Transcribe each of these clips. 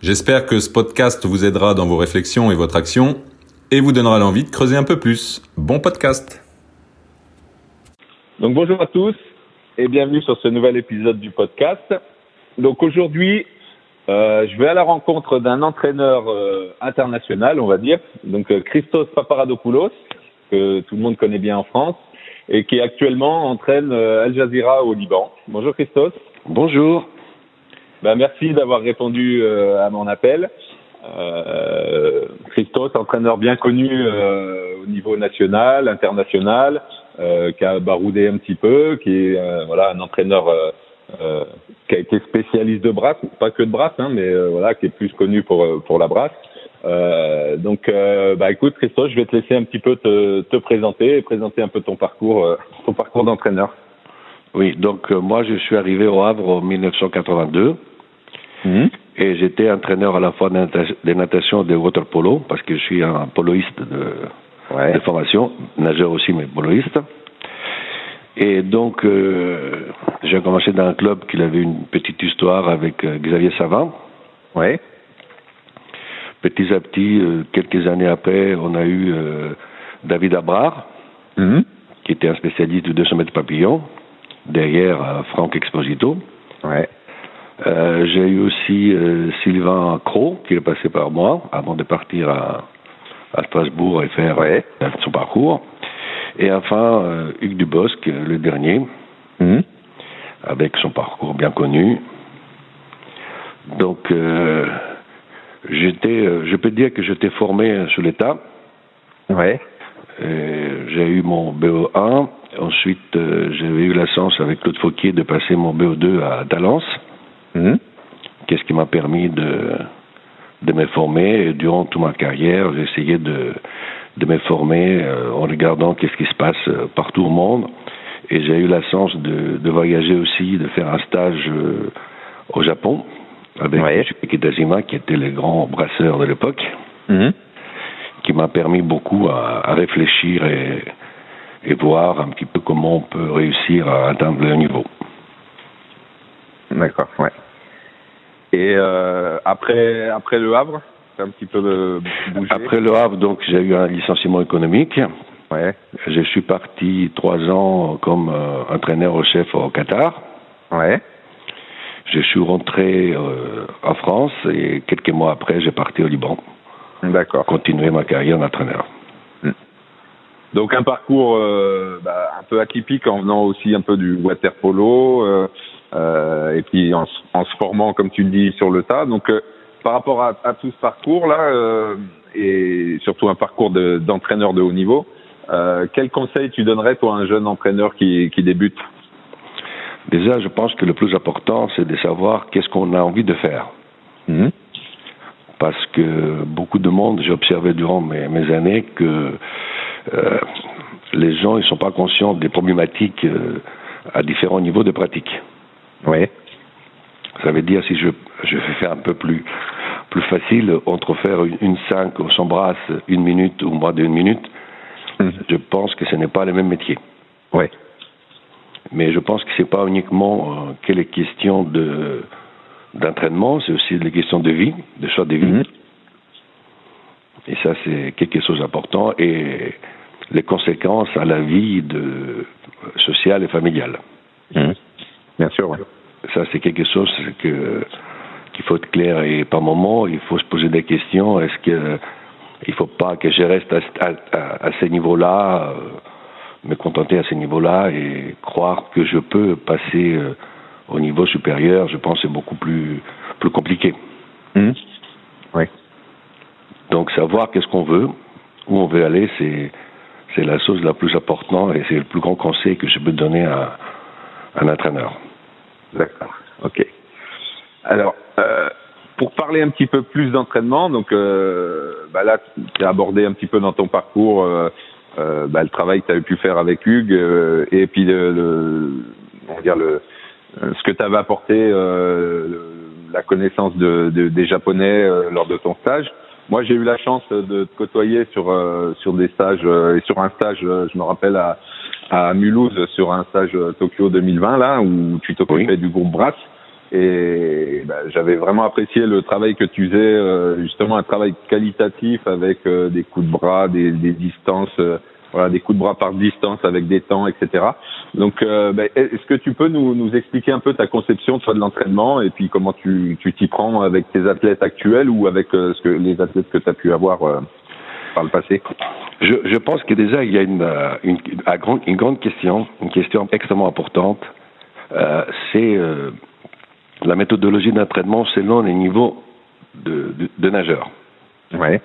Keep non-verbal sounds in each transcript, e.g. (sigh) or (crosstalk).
J'espère que ce podcast vous aidera dans vos réflexions et votre action et vous donnera l'envie de creuser un peu plus. Bon podcast. Donc bonjour à tous et bienvenue sur ce nouvel épisode du podcast. Donc aujourd'hui, euh, je vais à la rencontre d'un entraîneur euh, international, on va dire, donc euh, Christos Paparadopoulos, que tout le monde connaît bien en France, et qui actuellement entraîne euh, Al Jazeera au Liban. Bonjour Christos. Bonjour. Ben, merci d'avoir répondu euh, à mon appel. Euh, Christos, entraîneur bien connu euh, au niveau national, international, euh, qui a baroudé un petit peu, qui est euh, voilà un entraîneur euh, qui a été spécialiste de brasse, pas que de brasse, hein, mais voilà qui est plus connu pour pour la brasse. Donc, bah écoute, Christos, je vais te laisser un petit peu te, te présenter et présenter un peu ton parcours, ton parcours d'entraîneur. Oui, donc euh, moi je suis arrivé au Havre en 1982 Mhm. et j'étais entraîneur à la fois de, nata- de natation et de water polo parce que je suis un poloiste de, Ouais. de formation, nageur aussi mais poloiste. Et donc euh, j'ai commencé dans un club qui avait une petite histoire avec euh, Xavier Savant. Ouais. Petit à petit, euh, quelques années après, on a eu David Abrard, Mhm. qui était un spécialiste du 200 mètres papillon, derrière Franck Exposito. Ouais. Euh, j'ai eu aussi euh, Sylvain Cros qui est passé par moi avant de partir à, à Strasbourg et faire Ouais. euh, son parcours. Et enfin, euh, Hugues Dubosc, le dernier, Mhm. avec son parcours bien connu. Donc, euh, j'étais, euh, je peux dire que j'étais formé euh, sur l'État. Ouais. J'ai eu mon BO1. Ensuite, euh, j'avais eu la chance avec Claude Fauquier de passer mon BO2 à Talence. Mhm. Qu'est-ce qui m'a permis de, de me former? Et durant toute ma carrière, j'ai essayé de, de me former euh, en regardant qu'est-ce qui se passe euh, partout au monde. Et j'ai eu la chance de, de voyager aussi, de faire un stage euh, au Japon avec Ouais. Kitajima, qui était le grand brasseur de l'époque, Mhm. qui m'a permis beaucoup à, à réfléchir et, et voir un petit peu comment on peut réussir à atteindre le niveau. D'accord, ouais. Et euh, après, après le Havre, c'est un petit peu euh, bougé. Après le Havre, donc, j'ai eu un licenciement économique. Ouais, Je suis parti trois ans comme euh, entraîneur au chef au Qatar. ouais, Je suis rentré euh, en France et quelques mois après, j'ai parti au Liban, d'accord. continuer ma carrière d'entraîneur. Donc un parcours euh, bah, un peu atypique en venant aussi un peu du water polo euh, et puis en, en se formant comme tu le dis sur le tas. Donc euh, par rapport à, à tout ce parcours là euh, et surtout un parcours de- d'entraîneur de, haut niveau, euh, quel conseil tu donnerais toi à un jeune entraîneur qui, qui débute? Déjà, je pense que le plus important, c'est de savoir qu'est-ce qu'on a envie de faire. Mhm. Parce que beaucoup de monde, j'ai observé durant mes, mes années que euh, les gens ils sont pas conscients des problématiques euh, à différents niveaux de pratique. Oui. Ça veut dire si je, je vais faire un peu plus, plus facile, entre faire une, une 5 on s'embrasse une minute ou moins d'une minute, Mhm. je pense que ce n'est pas le même métier. Oui. Mais je pense que c'est pas uniquement euh, que les questions de d'entraînement, c'est aussi les questions de vie, de choix de vie. Mhm. Et ça, c'est quelque chose d'important. Et les conséquences à la vie de, sociale et familiale. Mhm. Bien sûr. Ça, c'est quelque chose que qu'il faut être clair. Et par moment, il faut se poser des questions. Est-ce que il faut pas que je reste à, à, à ce niveau-là, euh, me contenter à ce niveau-là et croire que je peux passer euh, au niveau supérieur Je pense que c'est beaucoup plus plus compliqué. Mhm. Oui. Donc savoir qu'est-ce qu'on veut, où on veut aller, c'est c'est la chose la plus importante et c'est le plus grand conseil que je peux donner à, à un entraîneur. D'accord. Ok. Alors, euh, pour parler un petit peu plus d'entraînement, donc euh, bah là, tu as abordé un petit peu dans ton parcours euh, euh, bah, le travail que tu avais pu faire avec Hugues euh, et puis le, le, on va dire le, ce que tu avais apporté, la connaissance de, de, des Japonais lors de ton stage. Moi, j'ai eu la chance de te côtoyer sur sur des stages et sur un stage, je me rappelle à à Mulhouse sur un stage Tokyo 2020 là où tu t'occupais du groupe Brass. Et bah, j'avais vraiment apprécié le travail que tu faisais, euh, justement un travail qualitatif avec euh, des coups de bras, des, des distances, euh, voilà, des coups de bras par distance avec des temps, etc. Donc, bah, est-ce que tu peux nous, nous expliquer un peu ta conception toi, de l'entraînement et puis comment tu t'y prends avec tes athlètes actuels ou avec ce que les athlètes que tu as pu avoir par le passé je, je, pense que déjà il y a une, une, une grande question, une question extrêmement importante. c'est la méthodologie d'entraînement selon les niveaux de, de, de nageurs. Ouais.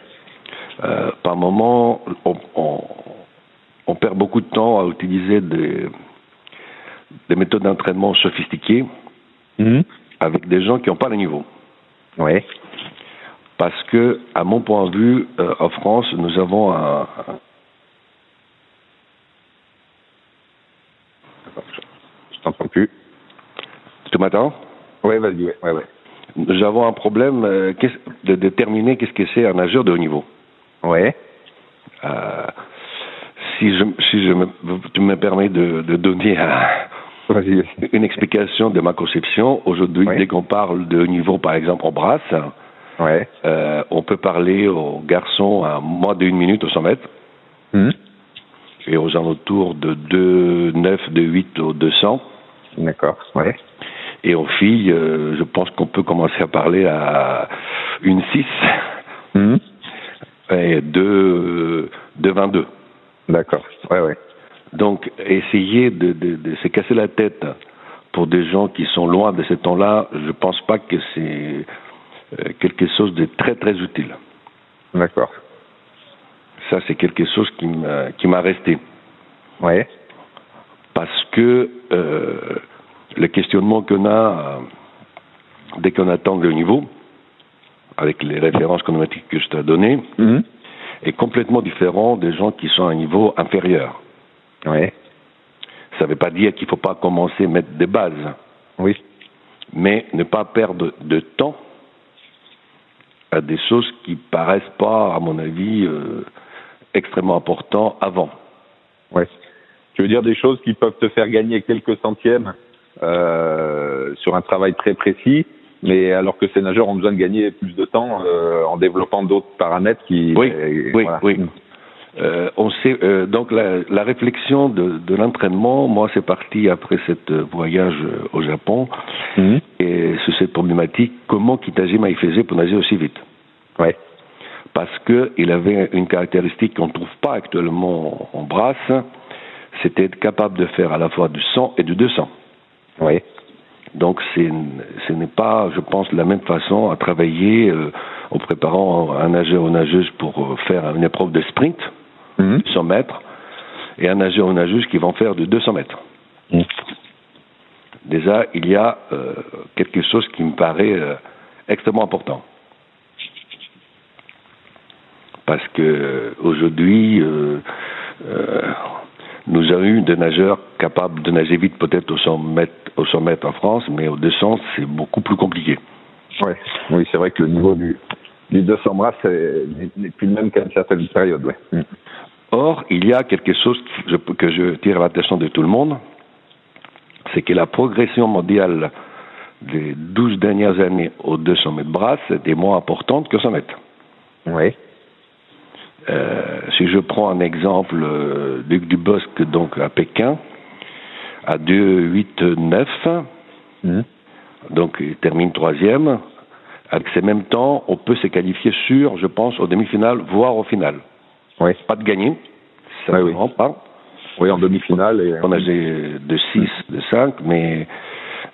Euh, par moment, on, on, on, perd beaucoup de temps à utiliser des, des méthodes d'entraînement sophistiquées mmh. avec des gens qui n'ont pas le niveau. Ouais. Parce que, à mon point de vue, euh, en France, nous avons un, je t'entends plus. Tu m'entends? Oui, vas-y, ouais, ouais, Nous avons un problème euh, de déterminer qu'est-ce que c'est un nageur de haut niveau. Ouais. Euh, si je, si je me, tu me permets de, de donner un, une explication de ma conception, aujourd'hui, ouais. dès qu'on parle de haut niveau, par exemple, en brasse, ouais. euh, on peut parler aux garçons à moins d'une minute au 100 mètres. Mmh. Et aux alentours de 2, 9, de 8 au 200. D'accord, ouais. Et aux filles, euh, je pense qu'on peut commencer à parler à une 6 mmh. et 2, 2 22. D'accord, ouais, ouais. Donc, essayer de, de, de, se casser la tête pour des gens qui sont loin de ce temps-là, je pense pas que c'est quelque chose de très très utile. D'accord. Ça, c'est quelque chose qui m'a qui m'a resté. Ouais. Parce que euh, le questionnement qu'on a euh, dès qu'on atteint le niveau, avec les références chronomatiques que je t'ai données, mmh. est complètement différent des gens qui sont à un niveau inférieur. Oui. Ça ne veut pas dire qu'il ne faut pas commencer à mettre des bases. Oui. Mais ne pas perdre de temps à des choses qui paraissent pas, à mon avis, euh, extrêmement importantes avant. Oui. Tu veux dire des choses qui peuvent te faire gagner quelques centièmes euh, sur un travail très précis, mais alors que ces nageurs ont besoin de gagner plus de temps euh, en développant d'autres paramètres qui. Oui, et, oui, voilà. oui. Euh, on sait euh, donc la, la, réflexion de, de l'entraînement. Moi, c'est parti après cette voyage au Japon mmh. et sur cette problématique comment Kitajima il faisait pour nager aussi vite. Ouais. Parce que il avait une caractéristique qu'on ne trouve pas actuellement en brasse, c'était être capable de faire à la fois du 100 et du 200. Oui. Donc ce n'est pas, je pense, la même façon à travailler euh, en préparant un nageur ou nageuse pour faire une épreuve de sprint, mmh. 100 mètres, et un nageur ou nageuse qui vont faire de 200 mètres. Mmh. Déjà, il y a euh, quelque chose qui me paraît euh, extrêmement important. Parce que aujourd'hui, nous avons eu des nageurs capables de nager vite, peut-être au 100 mètres, au 100 mètres en France, mais au 200, c'est beaucoup plus compliqué. Ouais. Oui, c'est vrai que le niveau du, du 200 bras n'est plus le même qu'à une certaine période. Ouais. Or, il y a quelque chose que je, tire l'attention de tout le monde, c'est que la progression mondiale des 12 dernières années au 200 mètres bras était moins importante que 100 mètres. Oui. Euh, si je prends un exemple, euh, Luc Dubosc, donc à Pékin, à 2, 8, 9, mmh. donc il termine troisième. Avec ces mêmes temps, on peut se qualifier sur, je pense, aux demi-finales, voire au final. Oui. Pas de gagner, ça oui, oui. pas. Oui, en demi-finale. Et... On a de 6, de 5, mais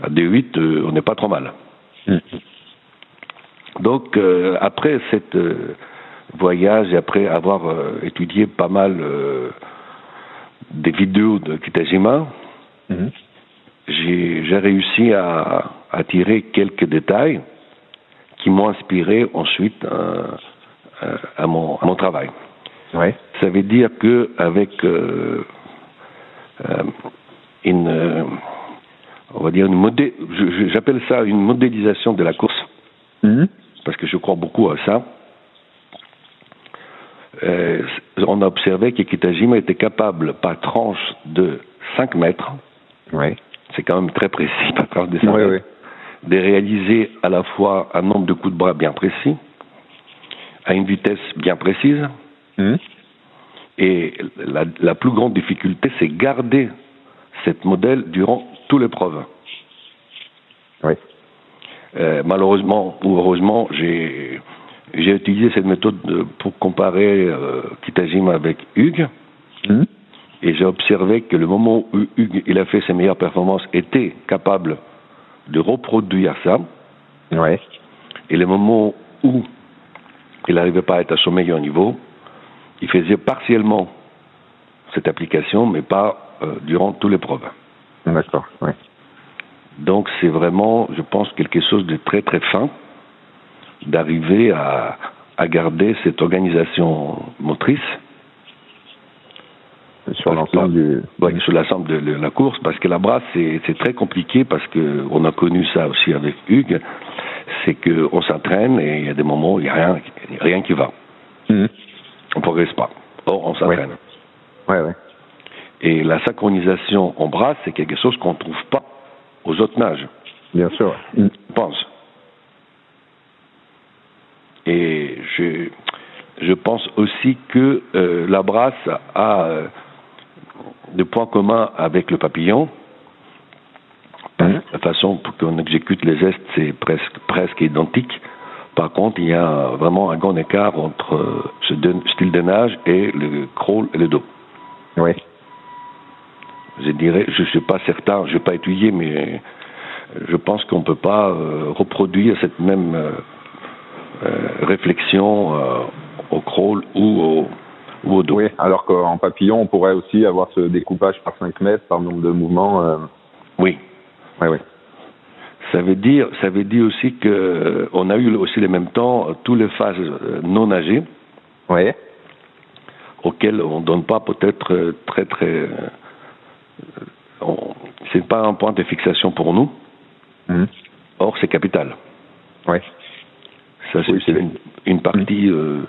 2, 8, euh, on n'est pas trop mal. Mmh. Donc, euh, après cette euh, voyage et après avoir euh, étudié pas mal des vidéos de Kitajima, mmh. j'ai réussi à, à, tirer quelques détails qui m'ont inspiré ensuite à, mon, à mon travail. Ouais. Ça veut dire que avec euh, euh, une, euh, on va dire une modé, j'appelle ça une modélisation de la course, Mhm. parce que je crois beaucoup à ça. On a observé que Kitajima était capable, par tranche de 5 mètres, Ouais. c'est quand même très précis, (laughs) par tranche de 5 Ouais, mètres, de réaliser à la fois un nombre de coups de bras bien précis, à une vitesse bien précise, Mhm. et la, la plus grande difficulté, c'est garder cette modèle durant toute l'épreuve. Ouais. Euh, malheureusement ou heureusement, j'ai j'ai utilisé cette méthode de- pour comparer euh, Kitajima avec Hugues, Mhm. et j'ai observé que le moment où Hugues il a fait ses meilleures performances était capable de reproduire ça, Ouais. et le moment où il n'arrivait pas à être à son meilleur niveau, il faisait partiellement cette application, mais pas euh, durant toute l'épreuve. D'accord. Ouais. Donc c'est vraiment, je pense, quelque chose de très très fin d'arriver à, à garder cette organisation motrice Sur l'ensemble du. ouais, sur l'ensemble de, de la course, parce que la brasse c'est c'est très compliqué parce que on a connu ça aussi avec Hugues, c'est que on s'entraîne et il y a des moments où il n'y a rien, rien qui va, Mhm. Progresse pas. Or on s'entraîne. Ouais, ouais. Et la synchronisation en brasse c'est quelque chose qu'on trouve pas aux autres nages. Bien sûr. Mhm. je pense. Et je, je pense aussi que euh, la brasse a euh, des points communs avec le papillon. Mhm. La façon pour qu'on exécute les gestes, c'est presque, presque identique. Par contre, il y a vraiment un grand écart entre euh, ce style de nage et le crawl et le dos. Ouais. Je dirais, je ne suis pas certain, je n'ai pas étudié, mais je pense qu'on ne peut pas euh, reproduire cette même euh, euh, réflexion au crawl ou au, ou au dos. Oui, alors qu'en papillon, on pourrait aussi avoir ce découpage par 5 mètres, par nombre de mouvements. Oui. Ouais, ouais. Ça veut dire, ça veut dire aussi que on a eu aussi les mêmes temps euh, toutes les phases euh, non nagées Ouais. auxquelles on ne donne pas peut-être euh, très très. c'est pas un point de fixation pour nous. Mhm. Or, c'est capital. Ouais. Ça, c'est Oui, une, une partie euh,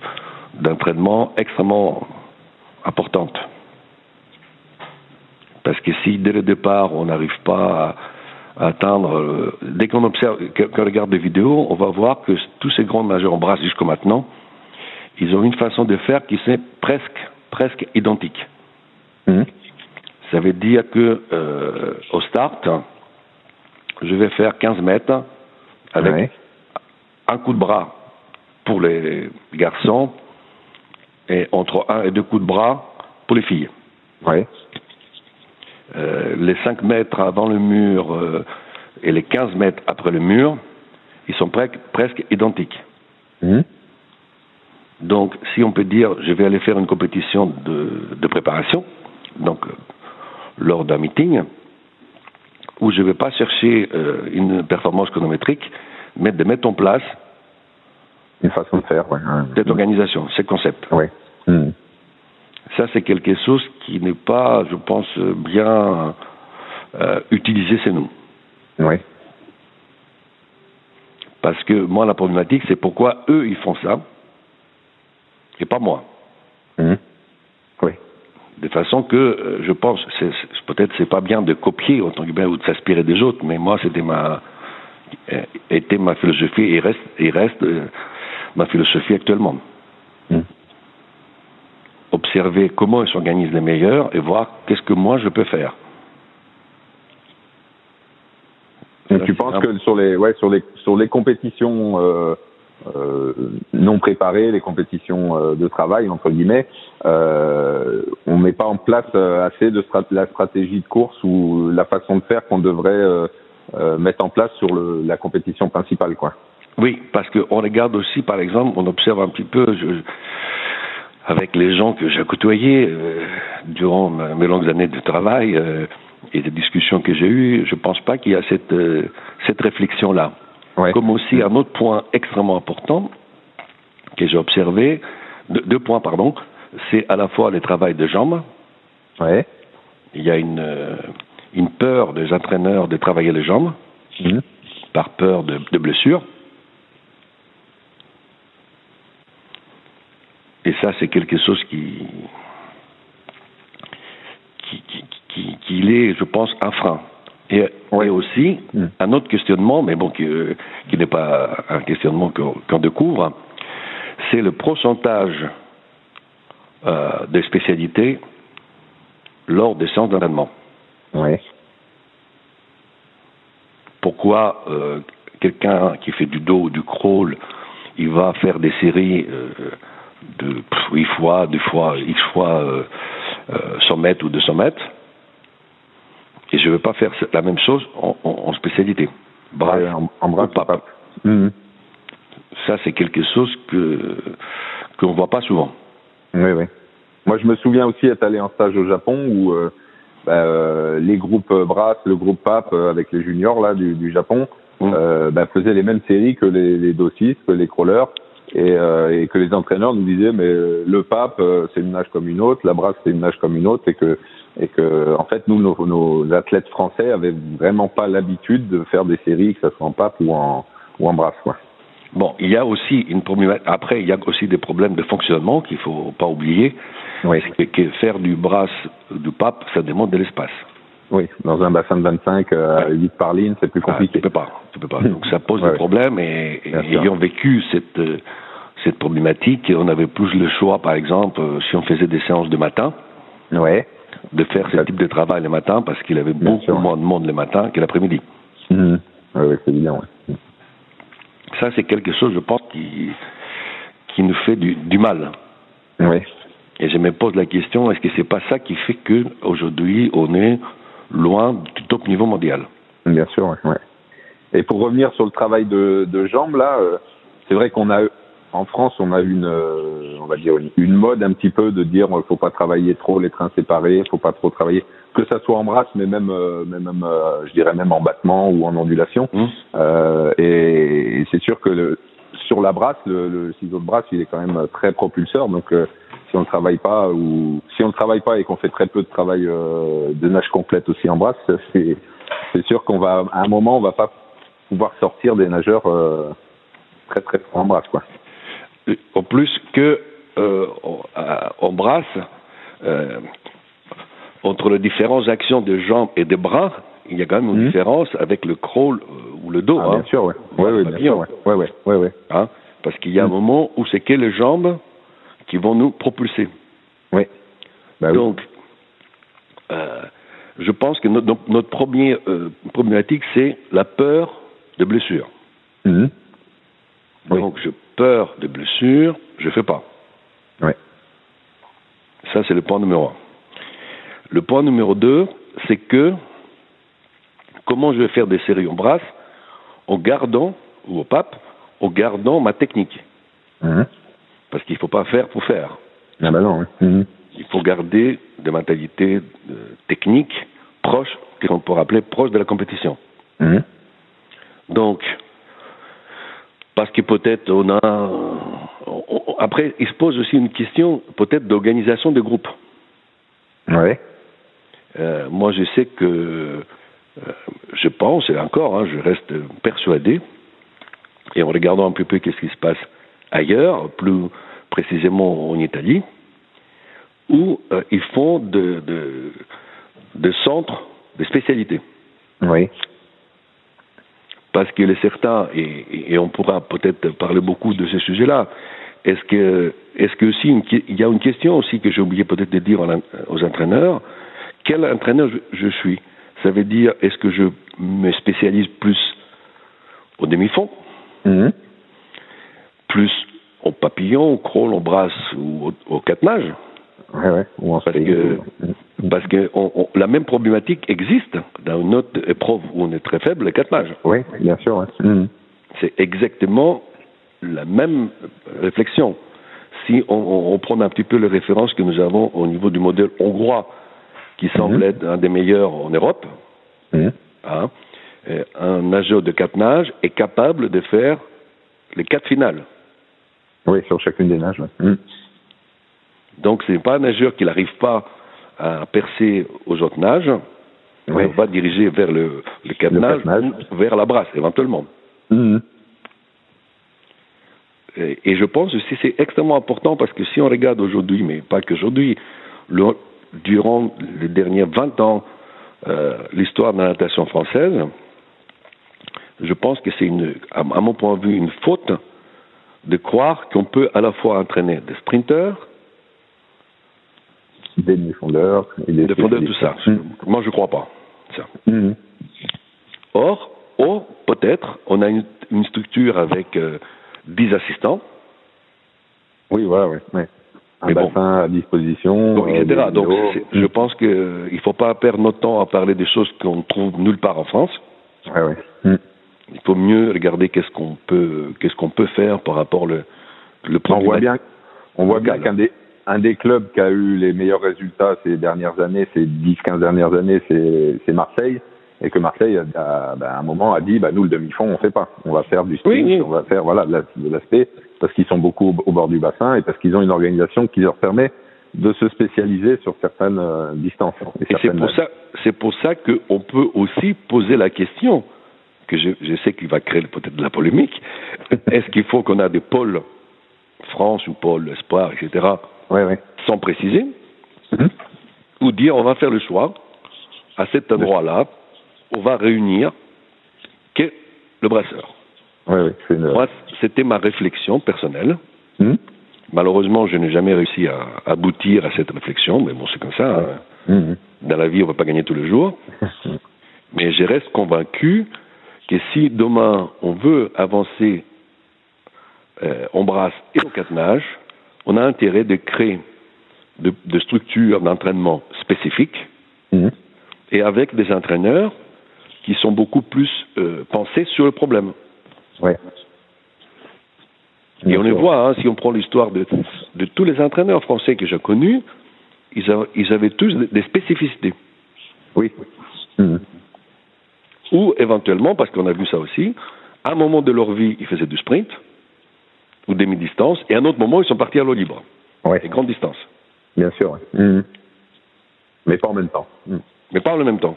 d'entraînement extrêmement importante. Parce que si dès le départ, on n'arrive pas à atteindre. euh, dès qu'on observe, qu'on regarde des vidéos, on va voir que tous ces grands nageurs en brasse jusqu'à maintenant, ils ont une façon de faire qui est presque, presque identique. Mhm. Ça veut dire que euh, au start, je vais faire 15 mètres avec Ouais. un coup de bras pour les garçons et entre un et deux coups de bras pour les filles. Ouais. Euh, les 5 mètres avant le mur euh, et les 15 mètres après le mur, ils sont pre- presque identiques. Mhm. Donc, si on peut dire, je vais aller faire une compétition de, de préparation, donc euh, lors d'un meeting, où je ne vais pas chercher une performance chronométrique, mais de mettre en place Une façon de faire, ouais. ouais. cette organisation, ces concepts. Ouais. Mhm. Ça, c'est quelque chose qui n'est pas, je pense, bien euh, utilisé chez nous. Ouais. Parce que moi, la problématique, c'est pourquoi eux, ils font ça, et pas moi. Mhm. Oui. De façon que, euh, je pense, peut-être c'est pas bien de copier, autant que bien, ou de s'inspirer des autres, mais moi, c'était ma, euh, était ma philosophie et reste, et reste euh, ma philosophie actuellement. Mhm. Observer comment ils s'organisent les meilleurs et voir qu'est-ce que moi je peux faire. Donc tu penses que sur les, ouais, sur les, sur les compétitions euh, euh, non préparées, les compétitions euh, de travail entre guillemets, euh, on met pas en place euh, assez de strat- la stratégie de course ou la façon de faire qu'on devrait euh, euh, mettre en place sur le, la compétition principale, quoi. Oui, parce qu'on regarde aussi, par exemple, on observe un petit peu, je- avec les gens que j'ai côtoyés euh, durant mes longues années de travail euh, et des discussions que j'ai eues, je pense pas qu'il y a cette, euh, cette réflexion-là. Comme aussi un autre point extrêmement important que j'ai observé, deux, points, pardon, c'est à la fois le travail de jambes. Ouais. Il y a une, euh, une peur des entraîneurs de travailler les jambes, mhm. par peur de, de blessures. Et ça, c'est quelque chose qui, qui, qui, qui, est, je pense, un frein. Et, aussi, mm. un autre questionnement, mais bon, qui, qui n'est pas un questionnement qu'on découvre, c'est le pourcentage euh, de spécialités lors des séances d'entraînement. Oui. Pourquoi euh, quelqu'un qui fait du dos ou du crawl, il va faire des séries euh, de 8 fois, 2 fois, X fois euh, 100 euh, mètres ou 200 mètres. Et je ne veux pas faire la même chose en, en, spécialité. En, bras, pas. Mhm. Ça, c'est quelque chose que qu'on ne voit pas souvent. Oui, oui. Moi, je me souviens aussi être allé en stage au Japon où euh, bah, euh, les groupes Brass, le groupe PAP avec les juniors là du, du Japon bah, faisaient les mêmes séries que les, les dossistes, que les crawlers et, euh, et, que les entraîneurs nous disaient mais euh, le pape euh, c'est une nage comme une autre, la brasse c'est une nage comme une autre et que et que en fait nous nos, nos athlètes français avaient vraiment pas l'habitude de faire des séries que ce soit en pape ou en ou en brasse quoi. Bon, il y a aussi une après il y a aussi des problèmes de fonctionnement qu'il faut pas oublier. Oui. Que, que faire du brasse du pape ça demande de l'espace. Oui, dans un bassin de 25 euh, à 8 par ligne, c'est plus compliqué. Ah, tu peux pas, tu peux pas. Donc ça (laughs) pose des problèmes et, ayant vécu cette euh, cette problématique, on avait plus le choix, par exemple, euh, si on faisait des séances de matin, ouais. de faire ce type de travail le matin parce qu'il avait beaucoup moins de monde le matin que l'après-midi. Mmh. Oui, c'est évident. Ça, c'est quelque chose, je pense, qui qui nous fait du, du mal. Oui. Et je me pose la question, est-ce que c'est pas ça qui fait que aujourd'hui on est loin du top niveau mondial. Bien sûr, ouais. Et pour revenir sur le travail de, de jambes, là, euh, c'est vrai qu'on a, en France, on a une, euh, on va dire une, mode un petit peu de dire, il faut pas travailler trop les trains séparés, faut pas trop travailler, que ça soit en brasse, mais même, euh, mais même, je dirais même en battement ou en ondulation. Mmh. et, c'est sûr que le, sur la brasse, le, le, ciseau de brasse, il est quand même très propulseur, donc si on ne travaille pas ou si on ne travaille pas et qu'on fait très peu de travail euh, de nage complète aussi en brasse, c'est c'est sûr qu'on va à un moment on va pas pouvoir sortir des nageurs euh, très très en brasse quoi. En plus que euh, en brasse, entre les différentes actions de jambes et de bras, il y a quand même une mmh. différence avec le crawl ou le dos. Ah, hein. Bien sûr, oui. Oui, oui, bien sûr, ouais. Ouais, ouais, ouais, ouais. Hein Parce qu'il y a un mmh. moment où c'est que les jambes qui vont nous propulser. Oui. Bah Donc, euh, je pense que notre, notre première euh, problématique, c'est la peur de blessure. Mhm. Donc, je peur de blessure, je ne fais pas. Oui. Ça, c'est le point numéro un. Le point numéro deux, c'est que comment je vais faire des séries en brasse en gardant, ou au pape, en gardant ma technique. Mhm. Parce qu'il ne faut pas faire pour faire. Ah ben non, mhm. Il faut garder des mentalités euh, techniques proches, qu'on pourrait appeler proches de la compétition. Mhm. Donc, parce que peut-être on a. après, il se pose aussi une question peut-être d'organisation de groupe. Oui. Euh, moi, je sais que. Euh, je pense, et encore, hein, je reste persuadé, et en regardant un peu, peu qu'est-ce qui se passe ailleurs, plus précisément en Italie, où euh, ils font de, de, de, centres de spécialité. Oui. Parce qu'il est certain, et, et on pourra peut-être parler beaucoup de ce sujet-là, est-ce que, est-ce que aussi il y a une question aussi que j'ai oublié peut-être de dire aux entraîneurs, quel entraîneur je, suis? Ça veut dire, est-ce que je me spécialise plus au demi-fond? Mhm plus au papillon, au crawl, au brasse ou au, quatre nages. Ouais, ouais. Ou en parce que, parce que on, la même problématique existe dans une autre épreuve où on est très faible, les quatre nages. Oui, bien sûr. Mhm. C'est exactement la même réflexion. Si on, on, prend un petit peu les références que nous avons au niveau du modèle hongrois, qui semble mhm. être un des meilleurs en Europe, mhm. hein, euh, un nageur de quatre nages est capable de faire les quatre finales. Oui, sur chacune des nages. Mm. Donc, ce n'est pas un nageur qui n'arrive pas à percer aux autres nages. On va diriger vers le, le ou vers la brasse, éventuellement. Mm. Et, je pense aussi c'est extrêmement important parce que si on regarde aujourd'hui, mais pas qu'aujourd'hui, durant les derniers 20 ans, euh, l'histoire de la natation française, je pense que c'est, à, mon point de vue, une faute de croire qu'on peut à la fois entraîner des sprinteurs, des demi-fondeurs, et des fondeurs, tout ça. Mmh. Moi, je ne crois pas. Ça. Mmh. Or, or peut-être, on a une, structure avec euh, 10 assistants. Oui, voilà, oui. Un bassin à disposition. etc. Donc, je pense qu'il ne faut pas perdre notre temps à parler des choses qu'on trouve nulle part en France. Ouais, ouais. Hmm. Il faut mieux regarder qu'est-ce qu'on peut, qu'est-ce qu'on peut faire par rapport le, le On voit bien, on voit bien qu'un des, un des clubs qui a eu les meilleurs résultats ces dernières années, ces 10-15 dernières années, c'est Marseille. Et que Marseille, a, ben, à un moment, a dit, bah, nous, le demi-fond, on fait pas. On va faire du sprint, on va faire voilà de l'aspect, parce qu'ils sont beaucoup au, bord du bassin et parce qu'ils ont une organisation qui leur permet de se spécialiser sur certaines euh, distances. Et, c'est pour ça, c'est pour ça qu'on peut aussi poser la question, que je, je sais qu'il va créer peut-être de la polémique. (laughs) Est-ce qu'il faut qu'on a des pôles France ou pôle espoir, etc., ouais, ouais. sans préciser, mm-hmm. ou dire on va faire le choix à cet endroit-là on va réunir que le brasseur. Moi, c'était ma réflexion personnelle. Hmm. Malheureusement, je n'ai jamais réussi à aboutir à cette réflexion, mais bon, c'est comme ça. Hein. Hmm. Dans la vie, on ne va pas gagner tous les jours. (laughs) mais je reste convaincu que si demain on veut avancer euh, en brasse et au catenage, on a intérêt de créer de, structures d'entraînement spécifiques hmm. et avec des entraîneurs qui sont beaucoup plus euh, pensés sur le problème. Ouais. Et on le voit, hein, si on prend l'histoire de, de, tous les entraîneurs français que j'ai connus, ils, ils, avaient tous des spécificités. Oui. Mhm. Ou éventuellement, parce qu'on a vu ça aussi, à un moment de leur vie, ils faisaient du sprint ou des mi-distance, et à un autre moment, ils sont partis à l'eau libre. Ouais. Et grande distance. Bien sûr, mhm. Mais pas en même temps. Mhm. Mais pas en même temps.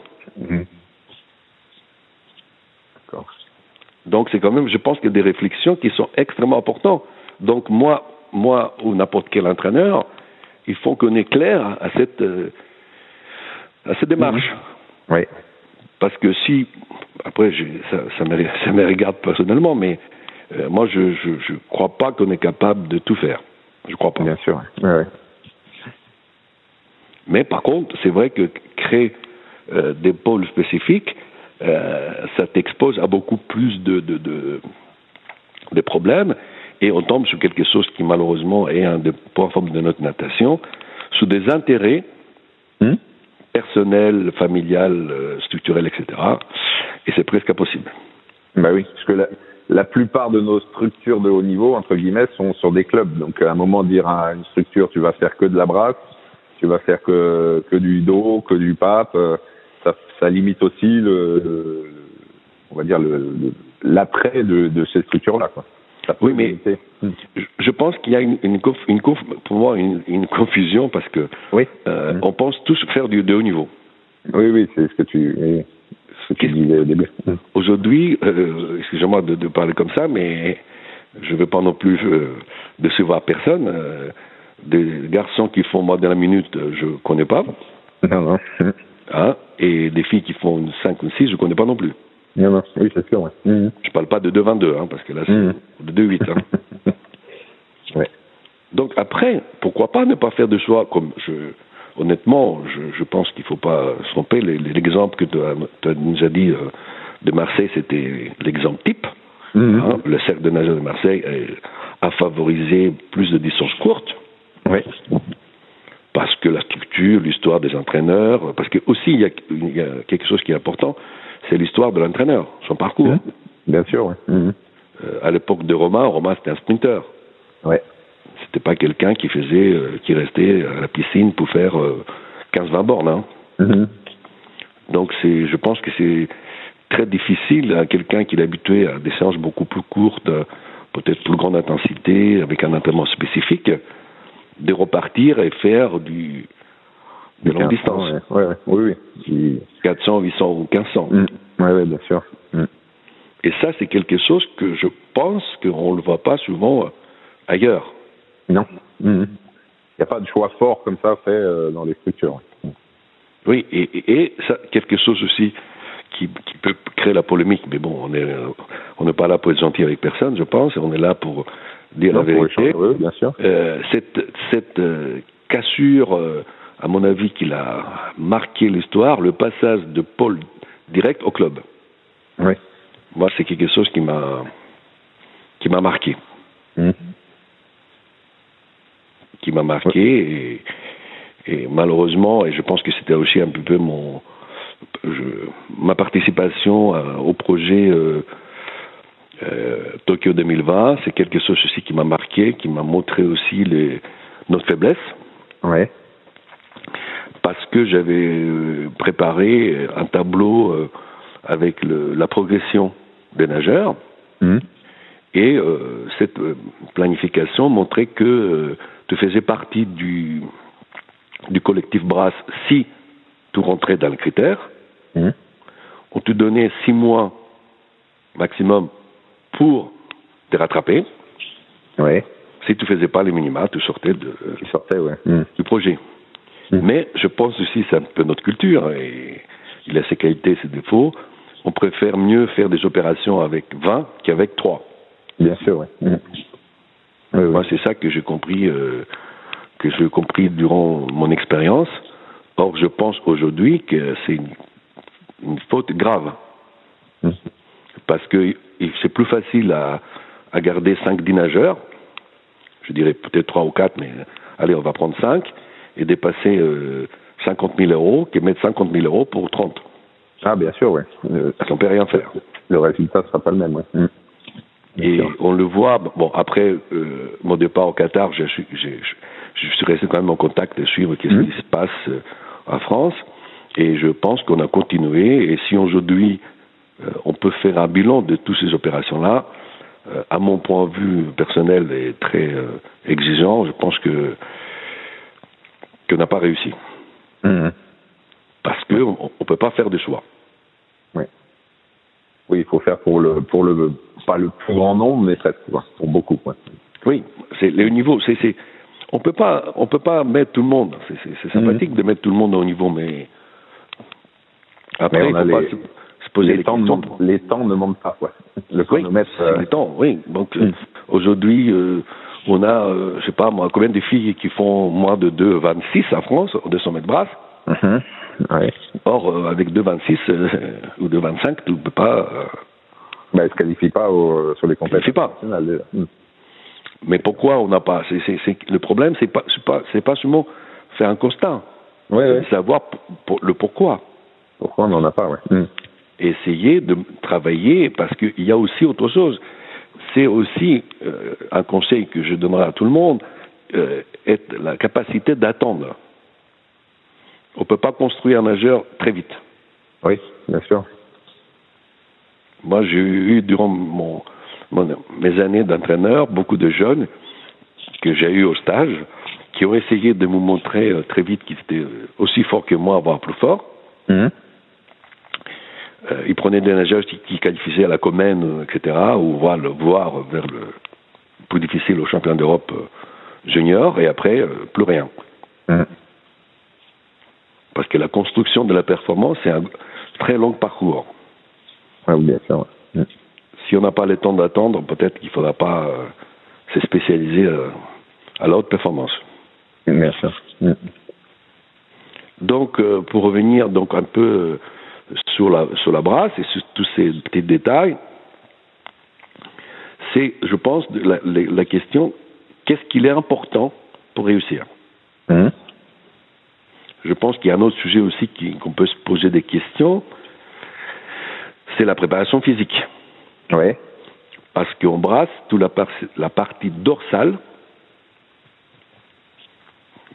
Donc c'est quand même, je pense qu'il y a des réflexions qui sont extrêmement importantes. Donc moi, moi ou n'importe quel entraîneur, il faut qu'on est clair à cette, euh, à cette démarche. Oui. Parce que si, après, ça, ça, me, (laughs) ça, me, regarde personnellement, mais euh, moi, je ne crois pas qu'on est capable de tout faire. Je crois pas. Bien sûr. Mais par contre, c'est vrai que créer euh, des pôles spécifiques, euh, ça t'expose à beaucoup plus de, de, de, problèmes et on tombe sur quelque chose qui malheureusement est un des points forts de notre natation, sous des intérêts hmm? Personnels, familiales, euh, structurels, etc. Et c'est presque impossible. Bah oui, parce que la, la, plupart de nos structures de haut niveau, entre guillemets, sont sur des clubs. Donc à un moment, dire à une structure, tu vas faire que de la brasse, tu vas faire que, que du dos, que du pape. Euh, ça, limite aussi le, on va dire l'attrait de, de, ces structures-là. Oui, mais je pense qu'il y a une, une, une, pour moi une, confusion parce que oui. Euh, mm. on pense tous faire du de haut niveau. Oui, oui, c'est ce que tu, ce que disais au début. Mm. Aujourd'hui, euh, excusez-moi de, de, parler comme ça, mais je ne veux pas non plus euh, décevoir personne. Euh, des garçons qui font moins de la minute, je ne connais pas. Non, non. Hein, et des filles qui font une 5 ou 6, je ne connais pas non plus. Non, non, oui, c'est sûr. Ouais. Mhm. Je parle pas de 2-22, hein, parce que là, c'est mhm. de 2-8. Hein. (laughs) ouais. Donc après, pourquoi pas ne pas faire de choix comme je. Honnêtement, je, je pense qu'il ne faut pas se tromper. L'exemple que tu nous as dit euh, de Marseille, c'était l'exemple type. Hein, le cercle de nageurs de Marseille a favorisé plus de distances courtes. Oui parce que la structure, l'histoire des entraîneurs, parce que aussi il y, a, quelque chose qui est important, c'est l'histoire de l'entraîneur, son parcours. Mmh. Bien sûr, oui. Mmh. Euh, à l'époque de Romain, Romain c'était un sprinter. Ouais. C'était pas quelqu'un qui faisait, euh, qui restait à la piscine pour faire 15-20 euh, bornes. Hein. Mmh. Donc c'est, je pense que c'est très difficile à quelqu'un qui est habitué à des séances beaucoup plus courtes, peut-être plus grande intensité, avec un entraînement spécifique, de repartir et faire du de longue distance. Ouais. Ouais, oui, oui. 400, 800 ou 1500. Oui, bien sûr. Mm. Et ça, c'est quelque chose que je pense qu'on ne le voit pas souvent ailleurs. Non. Mm. Il n'y a pas de choix fort comme ça fait euh, dans les structures. Oui, et, et, ça, quelque chose aussi qui, qui, peut créer la polémique, mais bon, on est on n'est pas là pour être gentil avec personne, je pense, on est là pour dire la vérité. oui, bien sûr. Euh, cette cette euh, cassure, euh, à mon avis, qu'il a marqué l'histoire, le passage de Paul direct au club. Oui. Moi, c'est quelque chose qui m'a qui m'a marqué. Mmh qui m'a marqué et, et, malheureusement, et je pense que c'était aussi un peu mon je, ma participation à, au projet euh, euh, Tokyo 2020, c'est quelque chose aussi qui m'a marqué, qui m'a montré aussi les, notre faiblesse. Ouais. Parce que j'avais euh, préparé un tableau euh, avec le, la progression des nageurs. Mmh. Et euh, cette planification montrait que tu faisais partie du, du collectif Brass si tu rentrais dans le critère. Mmh. On te donnait six mois maximum pour te rattraper. Ouais. Si tu faisais pas les minima, tu sortais de, tu sortais, ouais. Mmh. du projet. Mais je pense aussi, c'est un peu notre culture, et il a ses qualités et ses défauts. On préfère mieux faire des opérations avec 20 qu'avec 3. Bien sûr, ouais. Mmh. Oui, oui. Moi, c'est ça que j'ai compris, euh, que j'ai compris durant mon expérience. Or, je pense aujourd'hui que c'est une, une, faute grave. Mmh. Parce que c'est plus facile à, à garder 5 nageurs, je dirais peut-être 3 ou 4, mais allez, on va prendre 5, et dépasser euh, 50 000 euros, que mettre 50 000 euros pour 30. Ah, bien sûr, oui. Euh, on peut rien faire. Le résultat ne sera pas le même, oui. Mmh. Et on le voit, bon, après euh, mon départ au Qatar, je, je, je, je, suis resté quand même en contact de suivre ce Mmh. qui se passe euh, en France. Et je pense qu'on a continué. Et si aujourd'hui, euh, on peut faire un bilan de toutes ces opérations-là, euh, à mon point de vue personnel et très euh, exigeant, je pense que qu'on n'a pas réussi. Mmh. Parce qu'on ne peut pas faire de choix. Oui. Oui, il faut faire pour le, pour le, pas le plus grand nombre, mais presque, pour beaucoup. Quoi. Oui, c'est le niveau. C'est, c'est, on peut pas, on peut pas mettre tout le monde. C'est, c'est, c'est sympathique Mhm. de mettre tout le monde au niveau, mais après, Mais il on faut a pas les- se, se poser les, temps les temps ne montent pas, quoi. Le Oui, chronomètre, euh, le temps, oui. Donc euh, Mm. aujourd'hui, euh, on a, euh, je sais pas moi, combien de filles qui font moins de 2,26 en France, au 200 mètres brasse? mhm. ouais. Or, euh, avec 2,26 euh, (laughs) ou 2,25, tu ne peux pas. euh, Bah, elle se qualifie pas au, sur les compétitions pas. Mhm. Mais pourquoi on n'a pas c'est, c'est, c'est, Le problème, c'est pas, c'est pas, seulement faire un constat, Ouais, savoir p- le pourquoi. Pourquoi on n'en a pas, ouais. Mhm. essayer de travailler parce qu'il y a aussi autre chose. C'est aussi euh, un conseil que je donnerai à tout le monde, euh, est la capacité d'attendre. On ne peut pas construire un nageur très vite. Oui, bien sûr. Moi, j'ai eu durant mon, mon- mes années d'entraîneur beaucoup de jeunes que j'ai eu au stage qui ont essayé de me montrer euh, très vite qu'ils étaient euh, aussi forts que moi, voire plus forts. Mhm. Euh, ils prenaient des nageurs qui, qui qualifiaient à la Comène, euh, etc., ou voir, le, voir vers le plus difficile au championnat d'Europe euh, junior, et après, euh, plus rien. Mhm. Parce que la construction de la performance, c'est un très long parcours. Ouais, bien sûr. Mhm. Si on n'a pas le temps d'attendre, peut-être qu'il ne faudra pas euh, se spécialiser euh, à la haute performance. Bien sûr. Mhm. Donc, euh, pour revenir donc un peu sur la sur la brasse et sur tous ces petits détails, c'est, je pense, la, la, la question qu'est-ce qu'il est important pour réussir? Mhm. Je pense qu'il y a un autre sujet aussi qu'on peut se poser des questions, c'est la préparation physique. Ouais. Parce qu'on brasse toute la, par- la partie dorsale